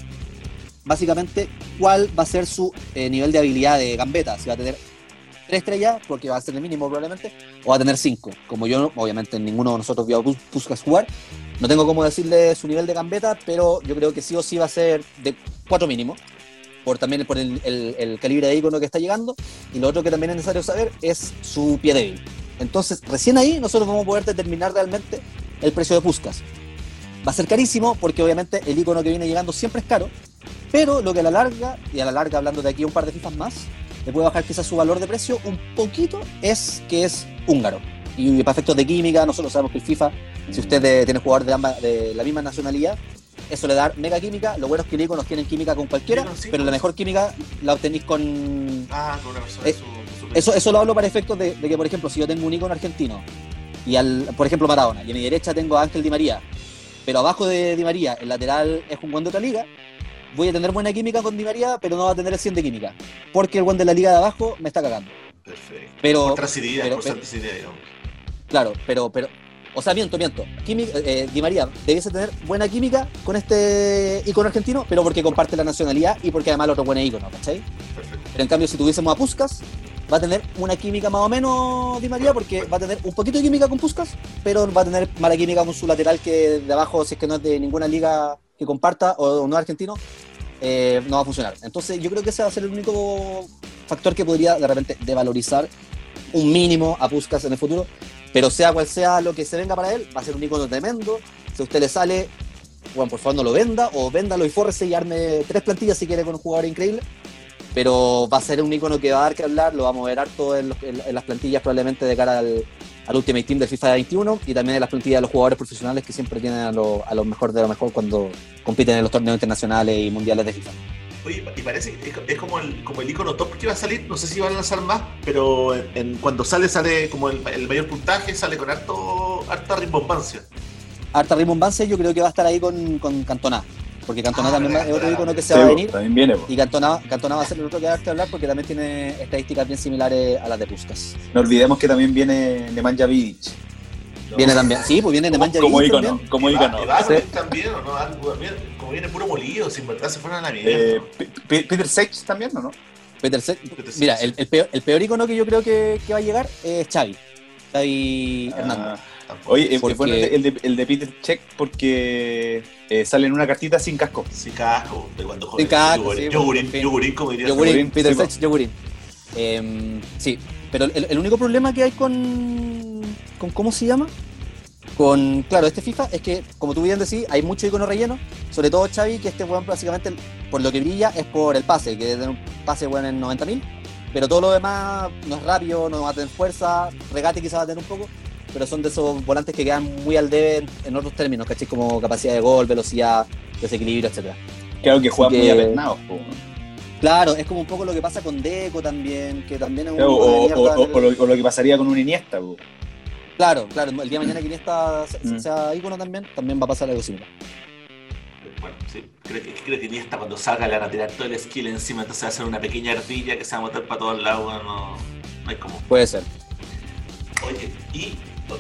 básicamente cuál va a ser su eh, nivel de habilidad de gambeta. Si va a tener tres estrellas, porque va a ser el mínimo probablemente, o va a tener cinco. Como yo, obviamente, ninguno de nosotros vio a Pus- Puskas jugar, no tengo cómo decirle su nivel de gambeta, pero yo creo que sí o sí va a ser de cuatro mínimo, por también por el, el- el calibre de icono que está llegando. Y lo otro que también es necesario saber es su pie débil. Entonces, recién ahí nosotros vamos a poder determinar realmente el precio de Puskas. Va a ser carísimo porque obviamente el icono que viene llegando siempre es caro, pero lo que a la larga, y a la larga hablando de aquí un par de FIFAs más, le puede bajar quizás su valor de precio un poquito, es que es húngaro. Y para efectos de química, nosotros sabemos que el FIFA, si usted eh, tiene jugadores de, ambas, de la misma nacionalidad, eso le da mega química. Lo bueno es que iconos tienen química con cualquiera, sí, pero la pues. mejor química la obtenéis con, Ah, con una persona Eh, de su, eso, eso lo hablo para efectos de, de que, por ejemplo, si yo tengo un icono argentino y al, por ejemplo, Maradona, y a mi derecha tengo a Ángel Di María, pero abajo de Di María, el lateral es un buen de otra liga, voy a tener buena química con Di María, pero no va a tener el 100 de química, porque el buen de la liga de abajo me está cagando. Perfecto. Pero, Por transidad, pero- por digamos. claro, pero, pero, o sea, miento, miento. Química- eh, Di María debiese tener buena química con este icono argentino, pero porque comparte la nacionalidad y porque además el otro buen icono, ¿cachai? Perfecto. Pero en cambio, si tuviésemos a Puskas, va a tener una química más o menos Di María, porque va a tener un poquito de química con Puskas, pero va a tener mala química con su lateral que de abajo, si es que no es de ninguna liga que comparta o no es argentino, eh, no va a funcionar. Entonces, yo creo que ese va a ser el único factor que podría de repente devalorizar un mínimo a Puskas en el futuro. Pero sea cual sea lo que se venga para él, va a ser un icono tremendo. Si a usted le sale, bueno, por favor no lo venda, o véndalo y fórrese y arme tres plantillas si quiere con un jugador increíble pero va a ser un icono que va a dar que hablar, lo vamos a ver harto en, los- en- en las plantillas probablemente de cara al, al Ultimate Team del FIFA 21 y también en las plantillas de los jugadores profesionales que siempre tienen a lo, a lo mejor de lo mejor cuando compiten en los torneos internacionales y mundiales de FIFA. Oye, y parece que es, es como el, como el icono top que va a salir, no sé si van a lanzar más, pero en, en- cuando sale, sale como el, el mayor puntaje, sale con harto, harta rimbombancia. Harta Rimbombancia yo creo que va a estar ahí con, con Cantona, porque Cantona Ah, también es otro icono que se Sí, va a venir También viene, po. y Cantona, Cantona va a ser el otro que va a hablar porque también tiene estadísticas bien similares a las de Puskas. No olvidemos que también viene Nemanja Vidic. ¿no? Viene también, sí, pues viene Nemanja como Vidic ícono, como ícono. va Sí. también, ¿o no? Como viene puro molido, sin verdad se fueron a la mierda. Eh, Peter Sech también, ¿o no? Peter Sech, Mira, el, el peor, el peor icono que yo creo que, que va a llegar es Xavi. Xavi Hernández. Tampoco. Oye, es Porque- bueno el de, el de- Peter Check porque eh, sale en una cartita sin casco. Sí, casco, de cuando Sí, joven. casco, Yogurín, sí, yogurín, fin. yogurín, como diría. Yogurín, Peter sí, po. Sech, Yogurín. Em, sí, pero el, el único problema que hay con, con. ¿Cómo se llama? con, claro, este FIFA es que, como tú bien decís, hay mucho icono relleno, sobre todo Xavi, que este weón básicamente, por lo que brilla, es por el pase, que es un pase weón en 90.000, pero todo lo demás no es rápido, no va a tener fuerza, regate quizás va a tener un poco, pero son de esos volantes que quedan muy al debe en otros términos, ¿cachai? Como capacidad de gol, velocidad, desequilibrio, etcétera. Claro que juegan Así muy que- apernados. Claro, es como un poco lo que pasa con Deco también, que también es un Claro, de o, o- o lo, o lo que pasaría con un Iniesta, po. Claro, claro, el día de mañana que [CLEARS THROAT] Iniesta Mm. sea ícono también, también va a pasar algo similar. Bueno, sí. Creo que, creo que ni esta cuando salga le van a tirar todo el skill encima, entonces va a ser una pequeña ardilla que se va a botar para todos lados, no, no hay como. Puede ser. Oye, y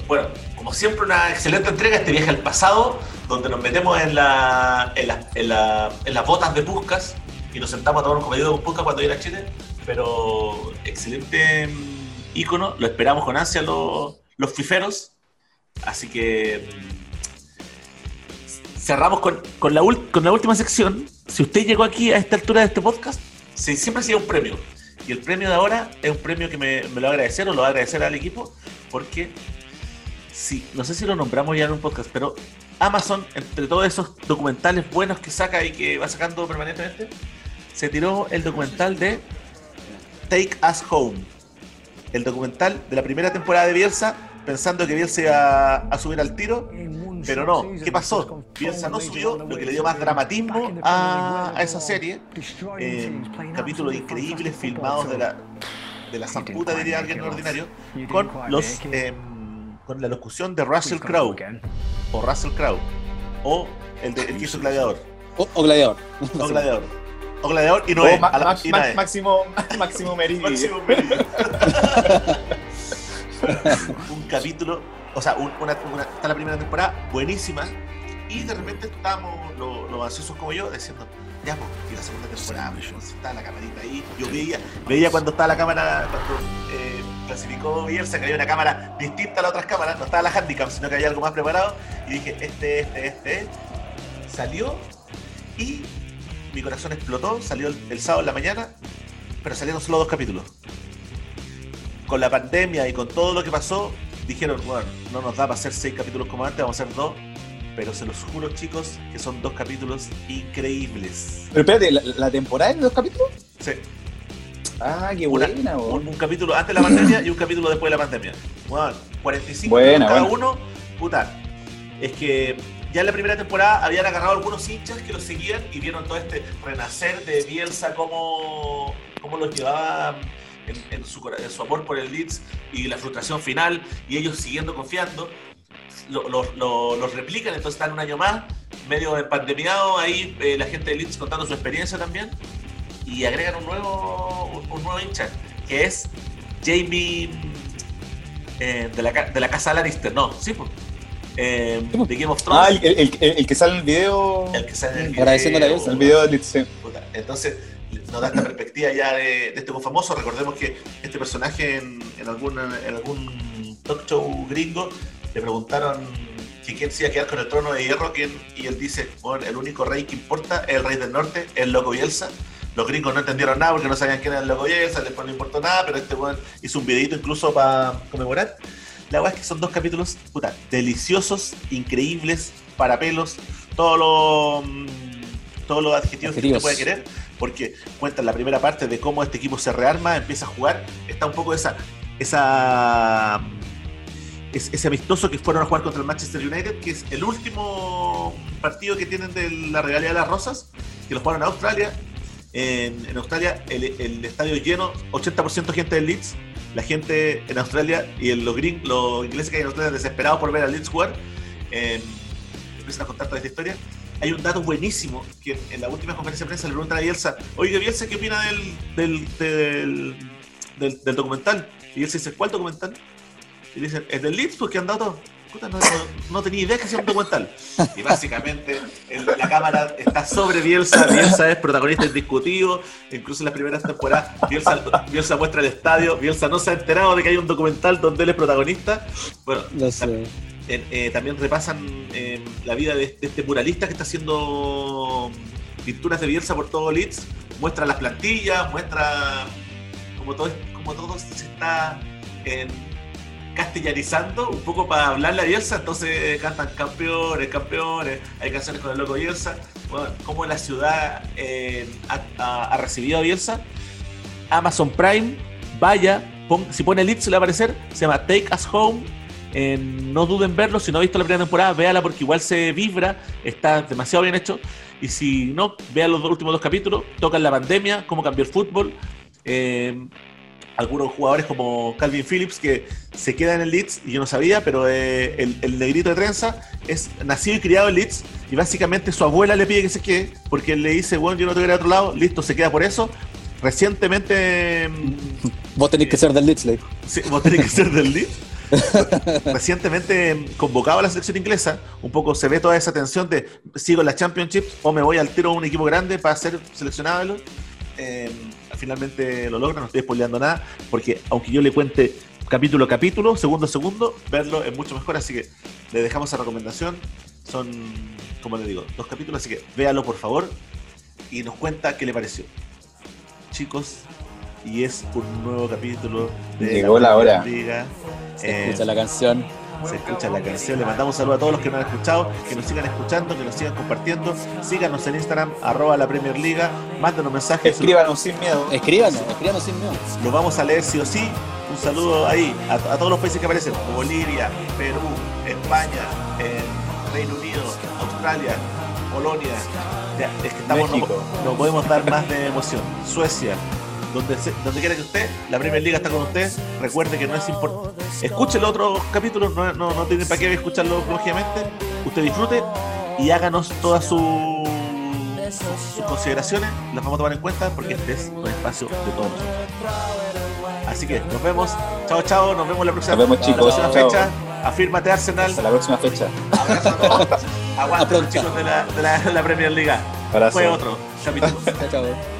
bueno, como siempre, una excelente entrega, este viaje al pasado, donde nos metemos en, la, en, la- en la- en las botas de Puscas y nos sentamos a tomar un comedido con Puscas cuando viene a Chile. Pero excelente mm, ícono, lo esperamos con ansia los, los fiferos. Así que mm, cerramos con, la, última sección. Si usted llegó aquí a esta altura de este podcast, sí, siempre sido un premio. Y el premio de ahora es un premio que me, me lo va a agradecer o lo va a agradecer al equipo, porque sí, no sé si lo nombramos ya en un podcast, pero Amazon, entre todos esos documentales buenos que saca y que va sacando permanentemente, se tiró el documental de Take Us Home. El documental de la primera temporada de Bielsa, pensando que Bielsa iba a subir al tiro, pero no. ¿Qué pasó? Bielsa no subió, lo que le dio más dramatismo a, a esa serie. Eh, capítulos increíbles filmados de la, de la zamputa, diría alguien ordinario, con los eh, con la locución de Russell Crowe, o Russell Crowe, o el, de, el que hizo Gladiador, O, o Gladiador. o Gladiador, o Gladiador y Noé, Oh, ma- ma- máximo, [LAUGHS] máximo Meridi. Máximo Meridio. [LAUGHS] un capítulo, o sea, un- una, una- está la primera temporada buenísima y de repente estábamos los, los ansiosos como yo diciendo, ya, pues, y la segunda temporada, pues, está la camarita ahí. Yo veía, veía cuando estaba la cámara, cuando eh, clasificó Bielsa, que había una cámara distinta a las otras cámaras, no estaba la handicap, sino que había algo más preparado, y dije, este, este, este, salió y mi corazón explotó, salió el, el sábado en la mañana, pero salieron solo dos capítulos con la pandemia y con todo lo que pasó, dijeron, bueno, no nos da para hacer seis capítulos como antes, vamos a hacer dos. Pero se los juro, chicos, que son dos capítulos increíbles. Pero espérate, ¿la, la temporada en dos capítulos? Sí, Ah, qué Una- buena, un, weón. un capítulo antes de la pandemia y un capítulo después de la pandemia. Bueno, 45 Buena, cada buena. uno. Puta, es que ya en la primera temporada habían agarrado algunos hinchas que los seguían y vieron todo este renacer de Bielsa, cómo, cómo los llevaba en, en su, en su amor por el Leeds y la frustración final, y ellos siguiendo confiando. Lo- lo- lo- los replican, entonces están un año más, medio empandemiado, ahí eh, la gente de Leeds contando su experiencia también, y agregan un nuevo, un, un nuevo hincha, que es Jamie eh, de, la, de la casa Lannister, no, sí, pues, eh, de Game of Thrones, Ah, el, el- el- el que sale en el video. el que sale en el Agradeciéndole a video, Bielsa. El video de sí. Puta, Entonces, nos da esta perspectiva ya de, de este famoso. Recordemos que este personaje en, en, algún, en algún talk show gringo le preguntaron que quién se iba a quedar con el trono de hierro quién, y él dice, bueno, el único rey que importa es el rey del norte, el loco Bielsa. Los gringos no entendieron nada porque no sabían quién era el loco Bielsa, después no importó nada, pero este weón hizo un videito incluso para conmemorar. La verdad es que son dos capítulos, puta, deliciosos, increíbles, para pelos, todo lo, mm, todos los adjetivos que usted Adjetivos. puede querer, porque cuentan la primera parte de cómo este equipo se rearma, empieza a jugar, está un poco esa, esa es- ese amistoso que fueron a jugar contra el Manchester United, que es el último partido que tienen de la regalía de las Rosas, que lo jugaron en Australia. En, en Australia el, el estadio lleno, 80% gente del Leeds. La gente en Australia y en los, gring- los ingleses que hay en Australia desesperados por ver al Leeds jugar, eh, empiezan a contar toda esta historia. Hay un dato buenísimo que en, la última conferencia de prensa le preguntan a Bielsa, oye Bielsa, ¿qué opina del, del, del- del documental? Y Bielsa dice, ¿cuál documental? Y dicen, ¿es del Leeds? Porque han dado todo. Puta, no, no, no tenía idea que sea un documental. Y básicamente el- la cámara está sobre Bielsa. Bielsa es protagonista indiscutido. Incluso en las primeras temporadas, Bielsa, Bielsa muestra el estadio. Bielsa no se ha enterado de que hay un documental donde él es protagonista. Bueno, sé. eh, también repasan eh, la vida de, de este muralista que está haciendo pinturas de Bielsa por todo Leeds. Muestra las plantillas, muestra como todo, como todo se está en, castellarizando un poco para hablarle a Bielsa, entonces cantan campeones, campeones, hay canciones con el loco Bielsa. Bueno, como la ciudad eh, ha, recibido a Bielsa. Amazon Prime, vaya, si pone Leeds le va a aparecer, se llama Take Us Home. Eh, no duden en verlo, si no ha visto la primera temporada, véala porque igual se vibra, está demasiado bien hecho. Y si no, vean los dos últimos dos capítulos, tocan la pandemia, cómo cambió el fútbol. Eh, algunos jugadores como Calvin Phillips que se queda en el Leeds y yo no sabía, pero eh, el, el negrito de trenza es nacido y criado en Leeds y básicamente su abuela le pide que se quede porque él le dice, bueno, yo no te voy a ir a otro lado, listo, se queda por eso. Recientemente, mm, Vos tenés que ser del Leeds, le dijo. sí, vos tenés que ser del [LAUGHS] Leeds. Recientemente mm, convocado a la selección inglesa, un poco se ve toda esa tensión de sigo en la Championship o me voy al tiro a un equipo grande para ser seleccionado. Eh, finalmente lo logra, no estoy spoileando nada, porque aunque yo le cuente capítulo a capítulo, segundo a segundo, verlo es mucho mejor, así que le dejamos esa recomendación. Son, como le digo, dos capítulos, así que véalo por favor y nos cuenta qué le pareció. Chicos, y es un nuevo capítulo de Llegó la hora. Liga. Se Eh, escucha la canción. Se escucha la canción. Le mandamos un saludo a todos los que nos han escuchado, que nos sigan escuchando, que nos sigan compartiendo. Síganos en Instagram, arroba la Premier Liga. Mándenos mensajes. Escríbanos sin miedo. Escríbanos, escríbanos sin miedo. Lo vamos a leer sí o sí. Un saludo ahí a, a todos los países que aparecen: Bolivia, Perú, España, eh, Reino Unido, Australia, Polonia. Ya, es que estamos, no, México. no podemos dar más de emoción. Suecia. Donde, se- donde quiera que esté, la Premier Liga está con usted. Recuerde que no es importante. Escuche los otros capítulos, no, no, no tiene para qué escucharlo lógicamente. Usted disfrute y háganos todas sus, sus consideraciones. Las vamos a tomar en cuenta porque este es un espacio de todos nosotros. Así que nos vemos. Chao, chao. Nos vemos la próxima, Nos vemos, la chicos. próxima Chao. fecha. Afírmate, Arsenal. Hasta la próxima fecha. Aguanta, [LAUGHS] chicos de la, de la, de la Premier. Abrazo. Fue otro capítulo. [LAUGHS] Chao.